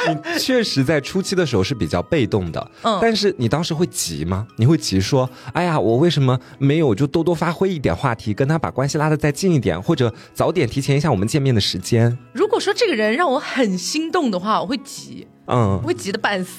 你确实在初期的时候是比较被动的，嗯，但是你当时会急吗？你会急说，哎呀，我为什么没有就多多发挥一点话题，跟他把关系拉得再近一点，或者早点提前一下我们见面的时间？如果说这个人让我很心动的话，我会急，嗯，我会急得半死。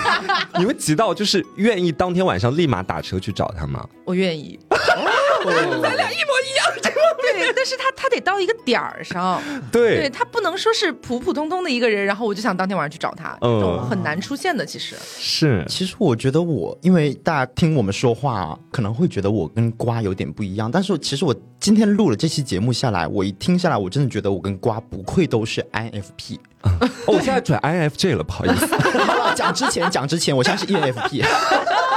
你会急到就是愿意当天晚上立马打车去找他吗？我愿意。咱俩一模一样，对，但是他他得到一个点儿上，对，对他不能说是普普通通的一个人，然后我就想当天晚上去找他，嗯，很难出现的，其实是。其实我觉得我，因为大家听我们说话，可能会觉得我跟瓜有点不一样，但是其实我今天录了这期节目下来，我一听下来，我真的觉得我跟瓜不愧都是 INFP。哦，我现在转 INFJ 了，不好意思。讲之前，讲之前，我现在是 ENFP。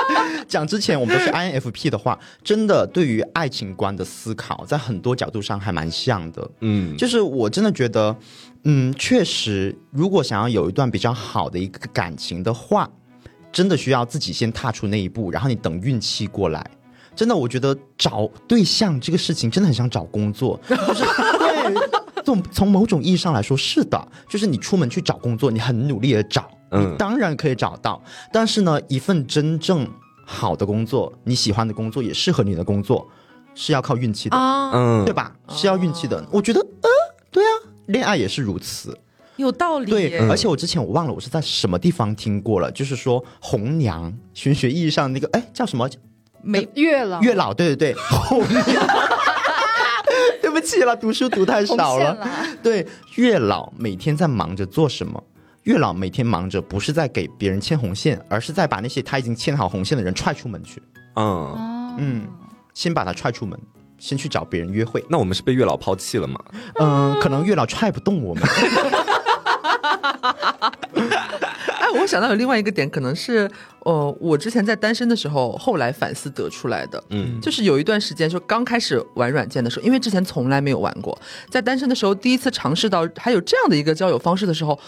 讲之前，我们都是 INFP 的话，真的对于爱情观的思考，在很多角度上还蛮像的。嗯，就是我真的觉得，嗯，确实，如果想要有一段比较好的一个感情的话，真的需要自己先踏出那一步，然后你等运气过来。真的，我觉得找对象这个事情真的很像找工作，就是对。从从某种意义上来说，是的，就是你出门去找工作，你很努力的找，嗯，当然可以找到。但是呢，一份真正好的工作，你喜欢的工作，也适合你的工作，是要靠运气的，嗯，对吧？是要运气的。我觉得，呃，对啊，恋爱也是如此，有道理。对，而且我之前我忘了我是在什么地方听过了，就是说红娘，玄学意义上那个，哎，叫什么？没月老，月老，对对对，红娘。对不起了，读书读太少了。对，月老每天在忙着做什么？月老每天忙着不是在给别人牵红线，而是在把那些他已经牵好红线的人踹出门去。嗯嗯，先把他踹出门，先去找别人约会。那我们是被月老抛弃了吗？嗯，可能月老踹不动我们。哎，我想到有另外一个点，可能是，呃，我之前在单身的时候，后来反思得出来的，嗯，就是有一段时间，就刚开始玩软件的时候，因为之前从来没有玩过，在单身的时候第一次尝试到还有这样的一个交友方式的时候，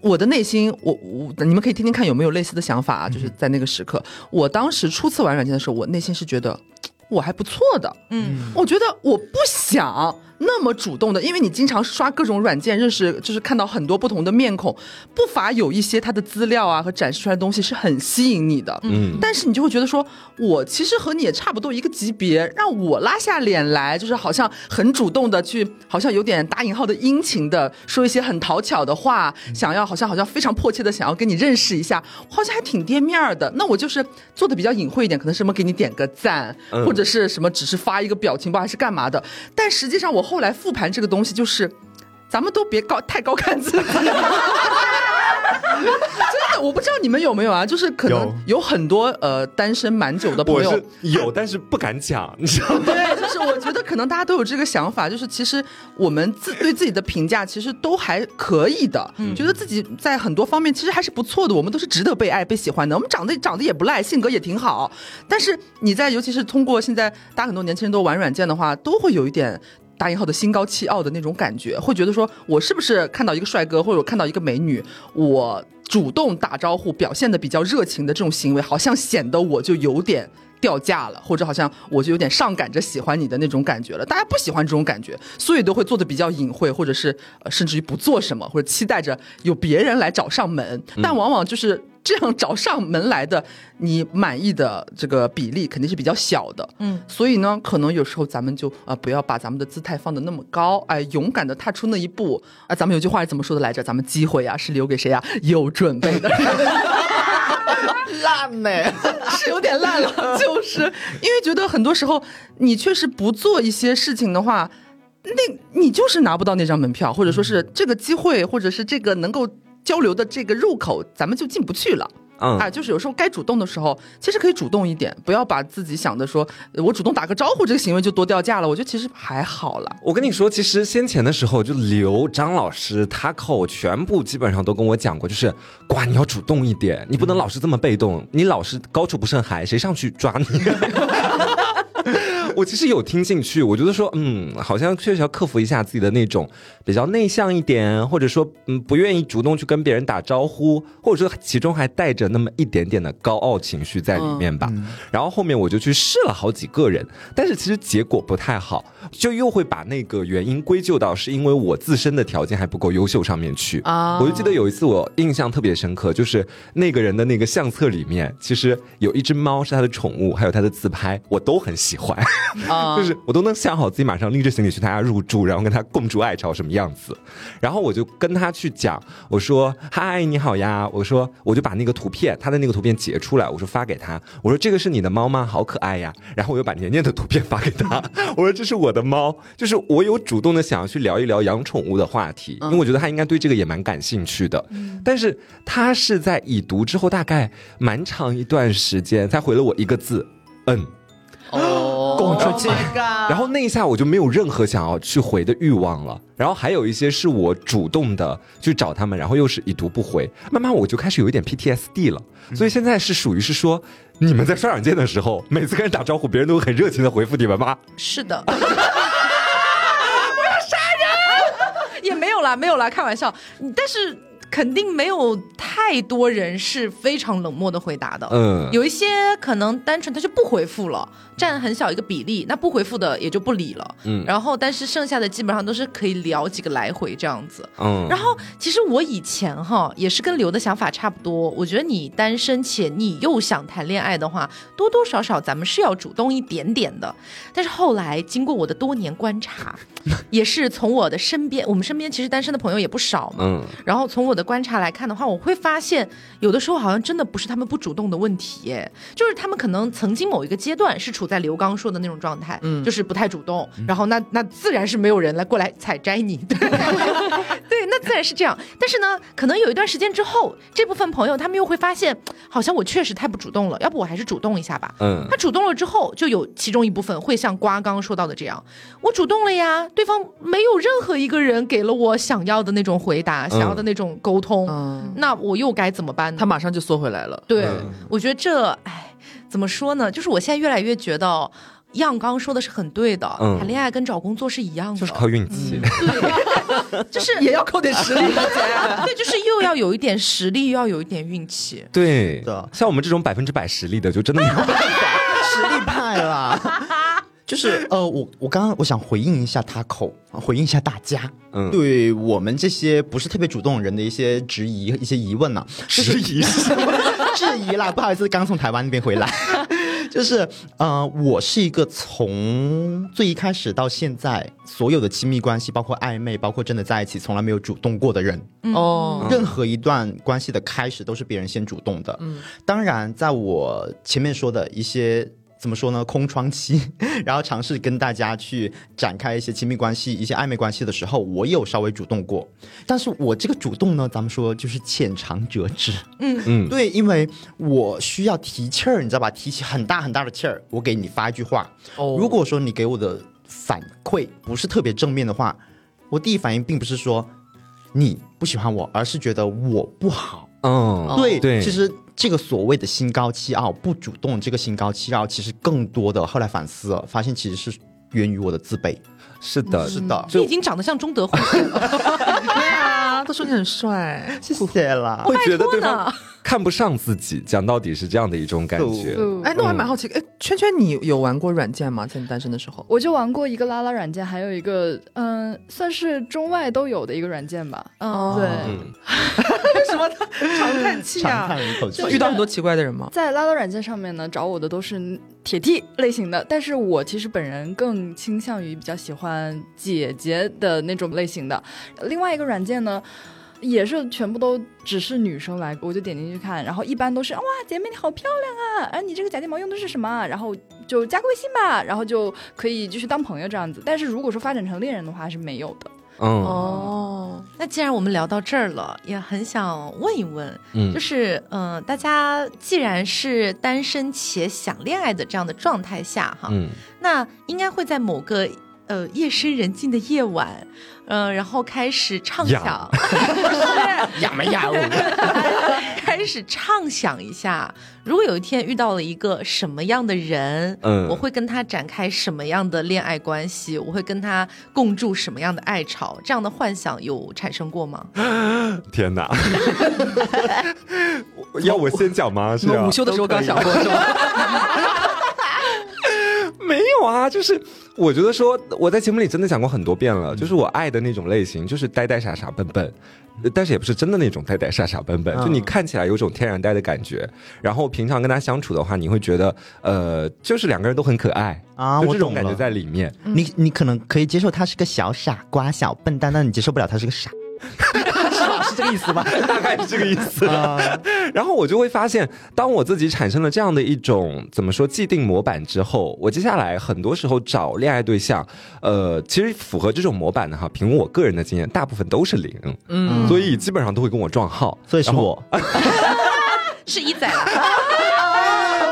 我的内心，我我你们可以听听看有没有类似的想法啊，就是在那个时刻，我当时初次玩软件的时候，我内心是觉得我还不错的，嗯，我觉得我不想。那么主动的，因为你经常刷各种软件，认识就是看到很多不同的面孔，不乏有一些他的资料啊和展示出来的东西是很吸引你的。嗯，但是你就会觉得说，我其实和你也差不多一个级别，让我拉下脸来，就是好像很主动的去，好像有点打引号的殷勤的说一些很讨巧的话，想要好像好像非常迫切的想要跟你认识一下，好像还挺跌面儿的。那我就是做的比较隐晦一点，可能什么给你点个赞，或者是什么只是发一个表情包还是干嘛的。但实际上我。后来复盘这个东西，就是咱们都别高太高看自己。真的，我不知道你们有没有啊？就是可能有很多呃单身蛮久的朋友有，但是不敢讲，你知道吗？对，就是我觉得可能大家都有这个想法，就是其实我们自对自己的评价其实都还可以的，觉得自己在很多方面其实还是不错的，我们都是值得被爱被喜欢的，我们长得长得也不赖，性格也挺好。但是你在尤其是通过现在大家很多年轻人都玩软件的话，都会有一点。打引号的心高气傲的那种感觉，会觉得说我是不是看到一个帅哥，或者我看到一个美女，我主动打招呼，表现的比较热情的这种行为，好像显得我就有点掉价了，或者好像我就有点上赶着喜欢你的那种感觉了。大家不喜欢这种感觉，所以都会做的比较隐晦，或者是呃甚至于不做什么，或者期待着有别人来找上门。但往往就是。这样找上门来的，你满意的这个比例肯定是比较小的。嗯，所以呢，可能有时候咱们就啊，不要把咱们的姿态放的那么高，哎，勇敢的踏出那一步啊。咱们有句话是怎么说的来着？咱们机会啊，是留给谁啊？有准备的。烂呢，是有点烂了，就是因为觉得很多时候你确实不做一些事情的话，那你就是拿不到那张门票，或者说是这个机会，或者是这个能够交流的这个入口，咱们就进不去了。嗯啊，就是有时候该主动的时候，其实可以主动一点，不要把自己想的说我主动打个招呼这个行为就多掉价了。我觉得其实还好了。我跟你说，其实先前的时候，就刘张老师他口全部基本上都跟我讲过，就是瓜你要主动一点，你不能老是这么被动，你老是高处不胜寒，谁上去抓你？我其实有听进去，我觉得说，嗯，好像确实要克服一下自己的那种比较内向一点，或者说，嗯，不愿意主动去跟别人打招呼，或者说其中还带着那么一点点的高傲情绪在里面吧。然后后面我就去试了好几个人，但是其实结果不太好，就又会把那个原因归咎到是因为我自身的条件还不够优秀上面去啊。我就记得有一次我印象特别深刻，就是那个人的那个相册里面，其实有一只猫是他的宠物，还有他的自拍，我都很喜欢。啊，就是我都能想好自己马上拎着行李去他家入住，然后跟他共筑爱巢什么样子。然后我就跟他去讲，我说：“嗨，你好呀。”我说：“我就把那个图片，他的那个图片截出来，我说发给他。我说这个是你的猫吗？好可爱呀。”然后我又把年年的图片 发给他，我说：“这是我的猫。”就是我有主动的想要去聊一聊养宠物的话题，因为我觉得他应该对这个也蛮感兴趣的。但是他是在已读之后大概蛮长一段时间才回了我一个字：“嗯。”哦，拱出去，然后那一下我就没有任何想要去回的欲望了。然后还有一些是我主动的去找他们，然后又是已读不回，慢慢我就开始有一点 PTSD 了。所以现在是属于是说，你们在刷软件的时候，每次跟人打招呼，别人都会很热情的回复你们吗？是的。我要杀人，也没有啦，没有啦，开玩笑。但是。肯定没有太多人是非常冷漠的回答的，嗯，有一些可能单纯他就不回复了，占很小一个比例，那不回复的也就不理了，嗯，然后但是剩下的基本上都是可以聊几个来回这样子，嗯，然后其实我以前哈也是跟刘的想法差不多，我觉得你单身且你又想谈恋爱的话，多多少少咱们是要主动一点点的，但是后来经过我的多年观察，也是从我的身边，我们身边其实单身的朋友也不少嘛，嗯，然后从我。的观察来看的话，我会发现有的时候好像真的不是他们不主动的问题，就是他们可能曾经某一个阶段是处在刘刚说的那种状态，嗯，就是不太主动，然后那那自然是没有人来过来采摘你，对，对，那自然是这样。但是呢，可能有一段时间之后，这部分朋友他们又会发现，好像我确实太不主动了，要不我还是主动一下吧。嗯，他主动了之后，就有其中一部分会像瓜刚刚说到的这样，我主动了呀，对方没有任何一个人给了我想要的那种回答，想要的那种。沟通，那我又该怎么办呢？他马上就缩回来了。对，我觉得这，哎，怎么说呢？就是我现在越来越觉得，样刚说的是很对的。谈恋爱跟找工作是一样的，就是靠运气。对，就是也要靠点实力。对，就是又要有一点实力，又要有一点运气。对的，像我们这种百分之百实力的，就真的没有办法，实力派啦。就是呃，我我刚刚我想回应一下他口，回应一下大家，嗯，对我们这些不是特别主动人的一些质疑、一些疑问呢，质疑？质疑啦，不好意思，刚从台湾那边回来，就是呃，我是一个从最一开始到现在所有的亲密关系，包括暧昧，包括真的在一起，从来没有主动过的人哦，任何一段关系的开始都是别人先主动的，嗯，当然，在我前面说的一些。怎么说呢？空窗期，然后尝试跟大家去展开一些亲密关系、一些暧昧关系的时候，我有稍微主动过，但是我这个主动呢，咱们说就是浅尝辄止。嗯嗯，对，因为我需要提气儿，你知道吧？提起很大很大的气儿，我给你发一句话。哦，如果说你给我的反馈不是特别正面的话，我第一反应并不是说你不喜欢我，而是觉得我不好。嗯，对对，其实。这个所谓的心高气傲，不主动，这个心高气傲，其实更多的后来反思了，发现其实是源于我的自卑。是的，是的，你已经长得像中德混血了。都说你很帅，谢谢啦。会觉得对方看不上自己，讲到底是这样的一种感觉。哎，那我还蛮好奇，哎，圈圈，你有玩过软件吗？在你单身的时候，我就玩过一个拉拉软件，还有一个嗯，算是中外都有的一个软件吧。嗯，对。为 什么长叹气啊？遇到很多奇怪的人吗？在拉拉软件上面呢，找我的都是铁 T 类型的，但是我其实本人更倾向于比较喜欢姐姐的那种类型的。另外一个软件呢，也是全部都只是女生来，我就点进去看，然后一般都是哇，姐妹你好漂亮啊，哎，你这个假睫毛用的是什么？然后就加个微信吧，然后就可以继续当朋友这样子。但是如果说发展成恋人的话，是没有的。哦，那既然我们聊到这儿了，也很想问一问，嗯，就是嗯，大家既然是单身且想恋爱的这样的状态下，哈，嗯，那应该会在某个呃夜深人静的夜晚。嗯，然后开始畅想，哑没哑？开始畅想一下，如果有一天遇到了一个什么样的人，嗯，我会跟他展开什么样的恋爱关系？我会跟他共筑什么样的爱巢？这样的幻想有产生过吗？天哪！要我先讲吗？是午休的时候刚想过是吗？没有啊，就是我觉得说我在节目里真的讲过很多遍了，就是我爱的那种类型，就是呆呆傻傻笨笨，但是也不是真的那种呆呆傻傻笨笨，就你看起来有种天然呆的感觉，然后平常跟他相处的话，你会觉得呃，就是两个人都很可爱啊，这种感觉在里面。你你可能可以接受他是个小傻瓜、小笨蛋，但你接受不了他是个傻。是这个意思吧？大概是这个意思。然后我就会发现，当我自己产生了这样的一种怎么说既定模板之后，我接下来很多时候找恋爱对象，呃，其实符合这种模板的哈，凭我个人的经验，大部分都是零。嗯，所以基本上都会跟我撞号。所以是我，是一仔。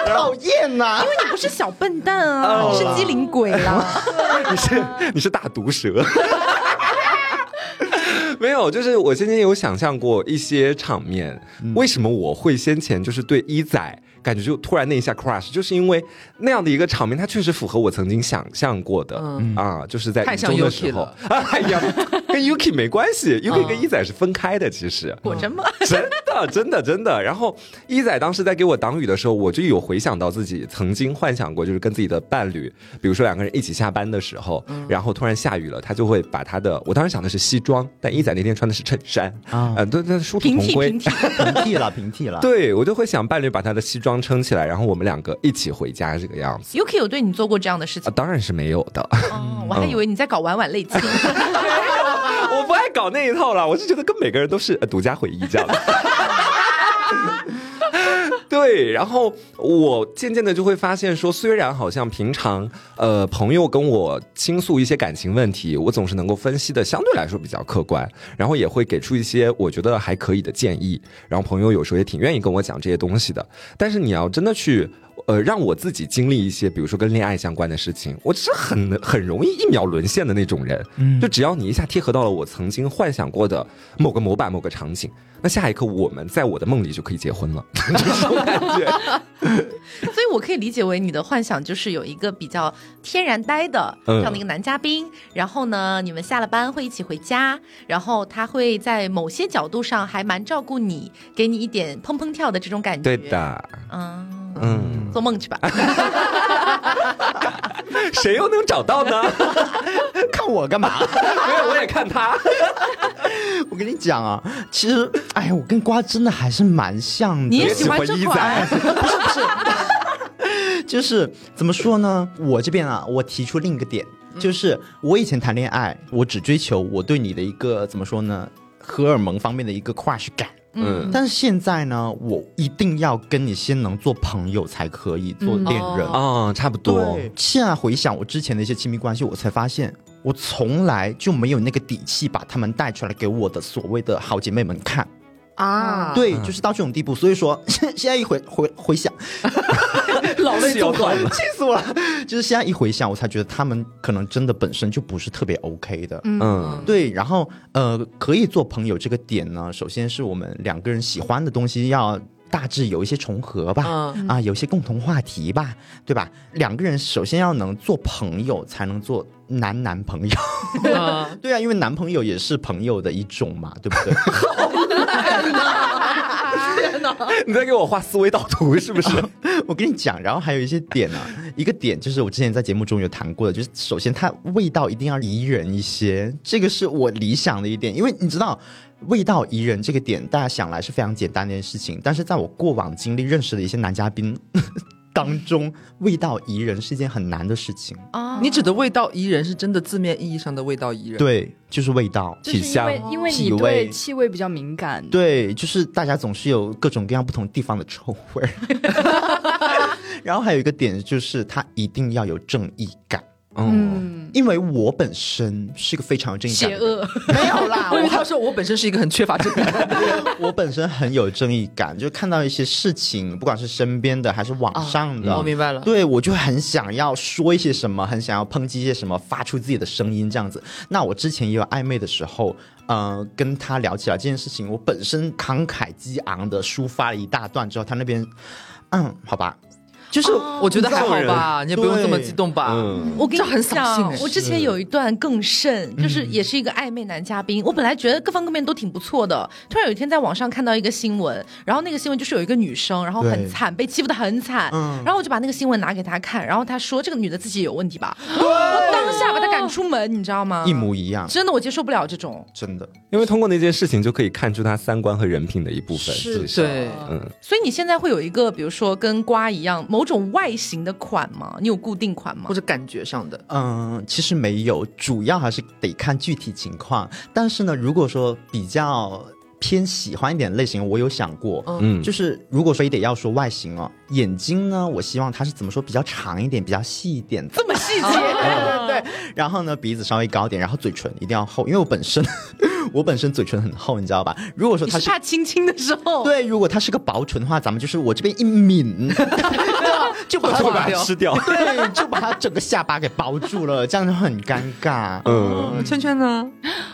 讨厌呐！因为你不是小笨蛋啊，你是机灵鬼啦。你是你是大毒蛇。没有，就是我先前有想象过一些场面，为什么我会先前就是对一仔感觉就突然那一下 crush，就是因为那样的一个场面，它确实符合我曾经想象过的啊，就是在太像的时候，哎呀，跟 Yuki 没关系，Yuki 跟一仔是分开的，其实。果真吗？真的，真的，真的。然后一仔当时在给我挡雨的时候，我就有回想到自己曾经幻想过，就是跟自己的伴侣，比如说两个人一起下班的时候，然后突然下雨了，他就会把他的，我当时想的是西装，但一仔那天穿的是衬衫。啊，呃，对对，殊途同归，平替。平替了，平替了。对我就会想伴侣把他的西装撑起来，然后我们两个一起回家这个样子。Yuki 有对你做过这样的事情？当然是没有的。哦，我还以为你在搞晚晚类亲。我不爱搞那一套了，我是觉得跟每个人都是独家回忆这样。对，然后我渐渐的就会发现说，虽然好像平常呃朋友跟我倾诉一些感情问题，我总是能够分析的相对来说比较客观，然后也会给出一些我觉得还可以的建议，然后朋友有时候也挺愿意跟我讲这些东西的。但是你要真的去。呃，让我自己经历一些，比如说跟恋爱相关的事情，我是很很容易一秒沦陷的那种人。嗯，就只要你一下贴合到了我曾经幻想过的某个模板、某个场景，那下一刻我们在我的梦里就可以结婚了，这种感觉。所以我可以理解为你的幻想就是有一个比较天然呆的这样的一个男嘉宾，然后呢，你们下了班会一起回家，然后他会在某些角度上还蛮照顾你，给你一点砰砰跳的这种感觉。对的，嗯。嗯，做梦去吧。谁又能找到呢？看我干嘛？没有，我也看他。我跟你讲啊，其实，哎呀，我跟瓜真的还是蛮像的。你也喜欢这款？不是不是，就是怎么说呢？我这边啊，我提出另一个点，就是我以前谈恋爱，我只追求我对你的一个怎么说呢？荷尔蒙方面的一个 crush 感。嗯，但是现在呢，我一定要跟你先能做朋友才可以做恋人。啊，差不多。对，现在回想我之前的一些亲密关系，我才发现我从来就没有那个底气把他们带出来给我的所谓的好姐妹们看。啊，对，就是到这种地步，所以说现 现在一回回回想，老泪纵横，气死我了。就是现在一回想，我才觉得他们可能真的本身就不是特别 OK 的。嗯，对。然后呃，可以做朋友这个点呢，首先是我们两个人喜欢的东西要大致有一些重合吧，啊，有一些共同话题吧，对吧？两个人首先要能做朋友，才能做男男朋友。对啊，因为男朋友也是朋友的一种嘛，对不对？天哪！你在给我画思维导图是不是？我跟你讲，然后还有一些点呢。一个点就是我之前在节目中有谈过的，就是首先它味道一定要宜人一些，这个是我理想的一点。因为你知道，味道宜人这个点，大家想来是非常简单的一件事情，但是在我过往经历认识的一些男嘉宾。当中味道宜人是一件很难的事情啊！你指的味道宜人是真的字面意义上的味道宜人？对，就是味道，体香，因为你对气味比较敏感。对，就是大家总是有各种各样不同地方的臭味儿。然后还有一个点就是，他一定要有正义感。嗯，因为我本身是个非常有正义感，邪恶 没有啦。因为他说我本身是一个很缺乏正义感，我本身很有正义感，就看到一些事情，不管是身边的还是网上的，我明白了。对我就很想要说一些什么，很想要抨击一些什么，发出自己的声音这样子。那我之前也有暧昧的时候，嗯，跟他聊起来这件事情，我本身慷慨激昂的抒发了一大段之后，他那边，嗯，好吧。就是我觉得还好吧，你也不用这么激动吧。我跟你讲，我之前有一段更甚，就是也是一个暧昧男嘉宾。我本来觉得各方各面都挺不错的，突然有一天在网上看到一个新闻，然后那个新闻就是有一个女生，然后很惨，被欺负的很惨。然后我就把那个新闻拿给他看，然后他说这个女的自己有问题吧。我当下把他赶出门，你知道吗？一模一样，真的我接受不了这种，真的。因为通过那件事情就可以看出他三观和人品的一部分。是，对，嗯。所以你现在会有一个，比如说跟瓜一样某种外形。的款吗？你有固定款吗？或者感觉上的？嗯，其实没有，主要还是得看具体情况。但是呢，如果说比较偏喜欢一点类型，我有想过，嗯，就是如果说也得要说外形哦，眼睛呢，我希望它是怎么说，比较长一点，比较细一点，这么细节，对对对。然后呢，鼻子稍微高点，然后嘴唇一定要厚，因为我本身 我本身嘴唇很厚，你知道吧？如果说他是怕亲亲的时候，对，如果他是个薄唇的话，咱们就是我这边一抿。就把它吃掉，对，就把它整个下巴给包住了，这样就很尴尬。嗯，圈圈呢？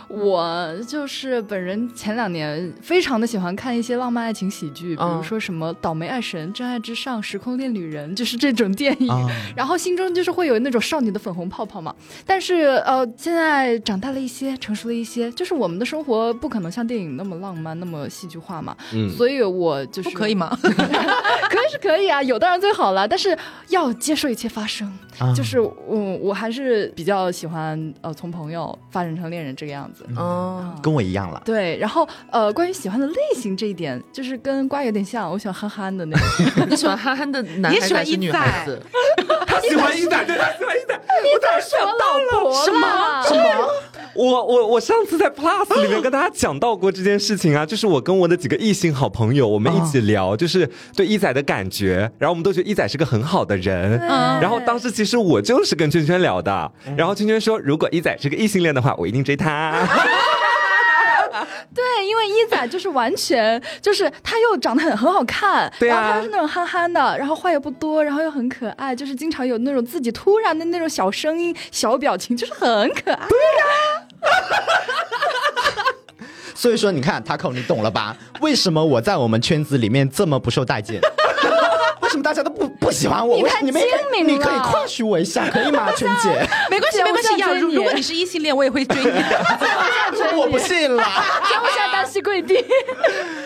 我就是本人前两年非常的喜欢看一些浪漫爱情喜剧，比如说什么《倒霉爱神》《真爱至上》《时空恋旅人》，就是这种电影。然后心中就是会有那种少女的粉红泡泡嘛。但是呃，现在长大了一些，成熟了一些，就是我们的生活不可能像电影那么浪漫，那么戏剧化嘛。嗯，所以我就是可以吗？可以是可以啊，有当然最好了。但是要接受一切发生，就是我我还是比较喜欢呃从朋友发展成恋人这个样子。哦，跟我一样了。对，然后呃，关于喜欢的类型这一点，就是跟瓜有点像。我喜欢憨憨的那种。你喜欢憨憨的男孩子还是女孩子？他喜欢一仔，对他喜欢一仔。我在说老婆什么什么？我我我上次在 Plus 里面跟大家讲到过这件事情啊，就是我跟我的几个异性好朋友，我们一起聊，就是对一仔的感觉，然后我们都觉得一仔是个很好的人。然后当时其实我就是跟圈圈聊的，然后圈圈说，如果一仔是个异性恋的话，我一定追他。对，因为一仔就是完全就是他又长得很很好看，然后他又是那种憨憨的，然后话也不多，然后又很可爱，就是经常有那种自己突然的那种小声音、小表情，就是很可爱。对呀，所以说你看 Taco，你懂了吧？为什么我在我们圈子里面这么不受待见？为什么大家都不不喜欢我？你太精明了，你可以夸许我一下，可以吗，春姐？没关系，没关系。要如如果你是异性恋，我也会追你。我不信了，天下单膝跪地。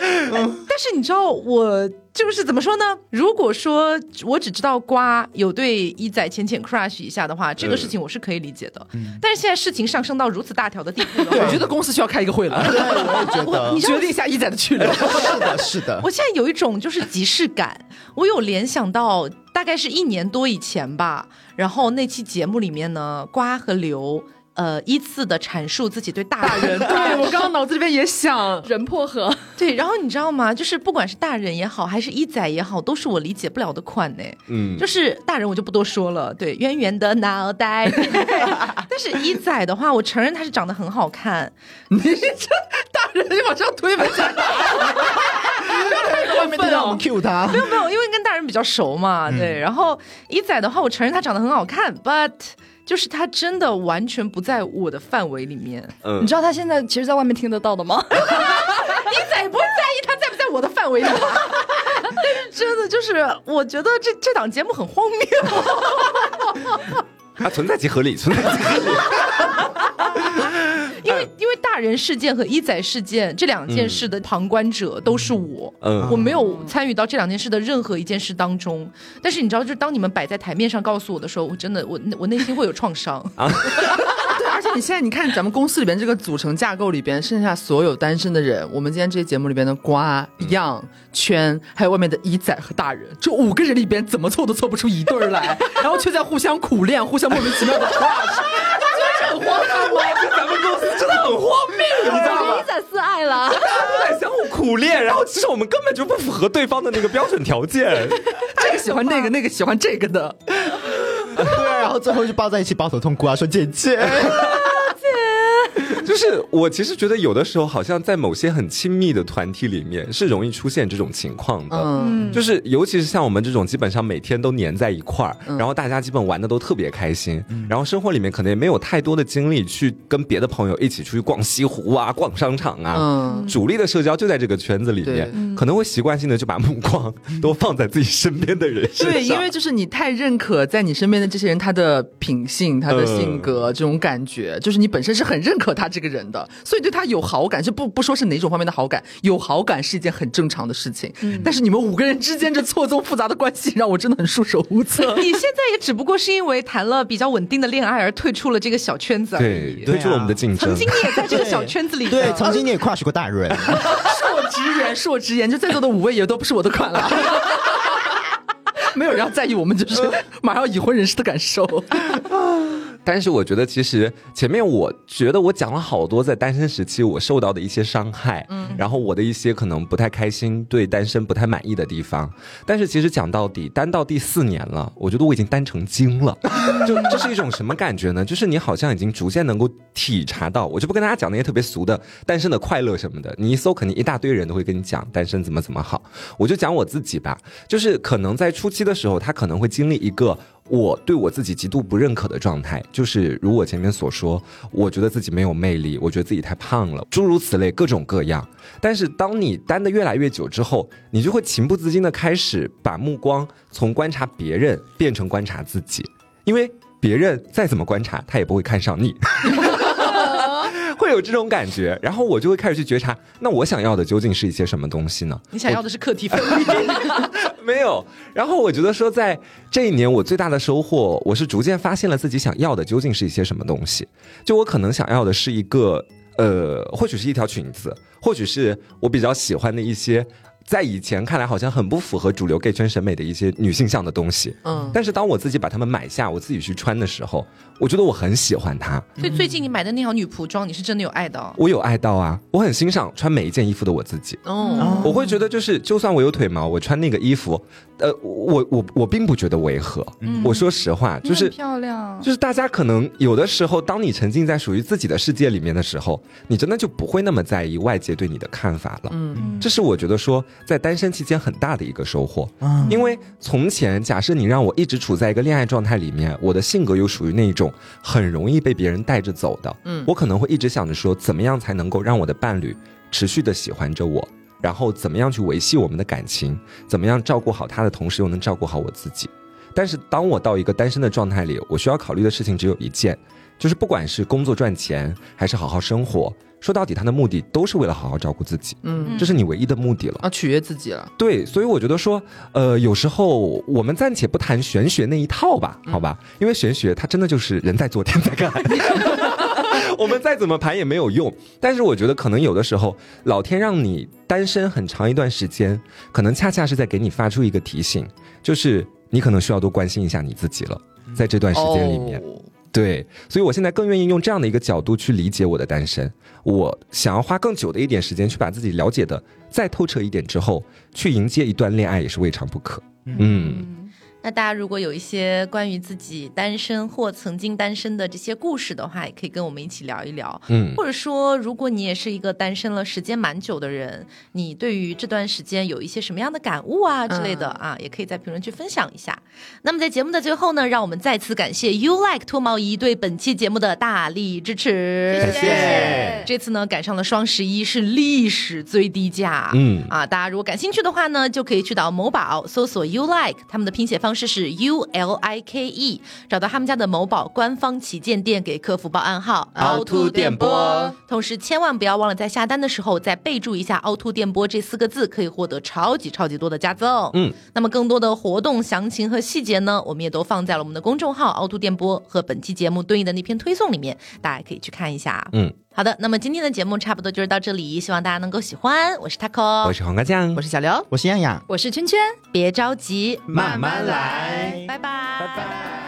但是你知道我。就是怎么说呢？如果说我只知道瓜有对一仔浅浅 crush 一下的话，这个事情我是可以理解的。但是现在事情上升到如此大条的地步，我觉得公司需要开一个会了。对，我也觉得，你决定一下一仔的去留。是的，是的。我现在有一种就是即视感，我有联想到大概是一年多以前吧，然后那期节目里面呢，瓜和刘。呃，依次的阐述自己对大人，对我刚刚脑子里面也想人破河，对，然后你知道吗？就是不管是大人也好，还是一仔也好，都是我理解不了的款呢。嗯，就是大人我就不多说了，对，圆圆的脑袋。但是一仔的话，我承认他是长得很好看。你这大人你往上推没？哈哈外面让我们 Q 他，没有没有，因为跟大人比较熟嘛，对。然后一仔的话，我承认他长得很好看，but。就是他真的完全不在我的范围里面。嗯，你知道他现在其实，在外面听得到的吗？一仔不会在意他在不在我的范围里吗？但是真的就是，我觉得这这档节目很荒谬。它存在即合理，存在即合理。因为因为大人事件和一仔事件这两件事的旁观者都是我，嗯，我没有参与到这两件事的任何一件事当中。但是你知道，就是当你们摆在台面上告诉我的时候，我真的我我内心会有创伤啊。对，而且你现在你看咱们公司里边这个组成架构里边，剩下所有单身的人，我们今天这些节目里边的瓜、样、圈，还有外面的一仔和大人，这五个人里边怎么凑都凑不出一对儿来，然后却在互相苦练，互相莫名其妙的夸。很荒谬吗？咱们公司真的很荒谬，你知道吗？在自爱了，大家都在相互苦练，然后其实我们根本就不符合对方的那个标准条件。这个喜欢那个，那个喜欢这个的，对，然后最后就抱在一起抱头痛哭啊，说姐姐。就是我其实觉得有的时候好像在某些很亲密的团体里面是容易出现这种情况的，嗯，就是尤其是像我们这种基本上每天都黏在一块儿，然后大家基本玩的都特别开心，然后生活里面可能也没有太多的精力去跟别的朋友一起出去逛西湖啊、逛商场啊，嗯，主力的社交就在这个圈子里面，可能会习惯性的就把目光 都放在自己身边的人身上，对，因为就是你太认可在你身边的这些人他的品性、他的性格这种感觉，就是你本身是很认可他。这个人的，所以对他有好感，就不不说是哪种方面的好感，有好感是一件很正常的事情。但是你们五个人之间这错综复杂的关系，让我真的很束手无策。你现在也只不过是因为谈了比较稳定的恋爱而退出了这个小圈子而已，退出了我们的竞争。曾经你也在这个小圈子里，对，曾经你也跨过大润。恕我直言，恕我直言，就在座的五位也都不是我的款了。没有人要在意我们就是马上已婚人士的感受。但是我觉得，其实前面我觉得我讲了好多在单身时期我受到的一些伤害，嗯，然后我的一些可能不太开心、对单身不太满意的地方。但是其实讲到底，单到第四年了，我觉得我已经单成精了。就这是一种什么感觉呢？就是你好像已经逐渐能够体察到，我就不跟大家讲那些特别俗的单身的快乐什么的。你一搜，肯定一大堆人都会跟你讲单身怎么怎么好。我就讲我自己吧，就是可能在初期的时候，他可能会经历一个。我对我自己极度不认可的状态，就是如我前面所说，我觉得自己没有魅力，我觉得自己太胖了，诸如此类各种各样。但是当你单的越来越久之后，你就会情不自禁的开始把目光从观察别人变成观察自己，因为别人再怎么观察，他也不会看上你。会有这种感觉，然后我就会开始去觉察，那我想要的究竟是一些什么东西呢？你想要的是课题分离？没有。然后我觉得说，在这一年，我最大的收获，我是逐渐发现了自己想要的究竟是一些什么东西。就我可能想要的是一个，呃，或许是一条裙子，或许是我比较喜欢的一些。在以前看来，好像很不符合主流 gay 圈审美的一些女性向的东西。嗯，但是当我自己把它们买下，我自己去穿的时候，我觉得我很喜欢它。所以最近你买的那条女仆装，你是真的有爱到？我有爱到啊！我很欣赏穿每一件衣服的我自己。哦，我会觉得就是，就算我有腿毛，我穿那个衣服，呃，我我我并不觉得违和。嗯，我说实话，就是漂亮。就是大家可能有的时候，当你沉浸在属于自己的世界里面的时候，你真的就不会那么在意外界对你的看法了。嗯，这是我觉得说。在单身期间很大的一个收获，因为从前假设你让我一直处在一个恋爱状态里面，我的性格又属于那种很容易被别人带着走的，嗯，我可能会一直想着说，怎么样才能够让我的伴侣持续的喜欢着我，然后怎么样去维系我们的感情，怎么样照顾好他的同时又能照顾好我自己。但是当我到一个单身的状态里，我需要考虑的事情只有一件，就是不管是工作赚钱还是好好生活。说到底，他的目的都是为了好好照顾自己，嗯，这是你唯一的目的了啊，取悦自己了。对，所以我觉得说，呃，有时候我们暂且不谈玄学那一套吧，好吧，因为玄学它真的就是人在做天在干，我们再怎么盘也没有用。但是我觉得可能有的时候，老天让你单身很长一段时间，可能恰恰是在给你发出一个提醒，就是你可能需要多关心一下你自己了，在这段时间里面。对，所以我现在更愿意用这样的一个角度去理解我的单身。我想要花更久的一点时间去把自己了解的再透彻一点之后，去迎接一段恋爱也是未尝不可。嗯。那大家如果有一些关于自己单身或曾经单身的这些故事的话，也可以跟我们一起聊一聊。嗯，或者说，如果你也是一个单身了时间蛮久的人，你对于这段时间有一些什么样的感悟啊之类的啊，也可以在评论区分享一下。那么在节目的最后呢，让我们再次感谢 You Like 脱毛仪对本期节目的大力支持。谢谢。这次呢赶上了双十一，是历史最低价。嗯啊，大家如果感兴趣的话呢，就可以去到某宝搜索 You Like，他们的拼写方式是 U L I K E，找到他们家的某宝官方旗舰店，给客服报暗号凹凸电波。同时千万不要忘了在下单的时候再备注一下凹凸电波这四个字，可以获得超级超级多的加赠。嗯，那么更多的活动详情和细节呢，我们也都放在了我们的公众号凹凸电波和本期节目对应的那篇推送里面，大家可以去看一下。嗯。好的，那么今天的节目差不多就是到这里，希望大家能够喜欢。我是 taco，我是黄瓜酱，我是小刘，我是样样，我是圈圈。别着急，慢慢来，拜拜，拜拜。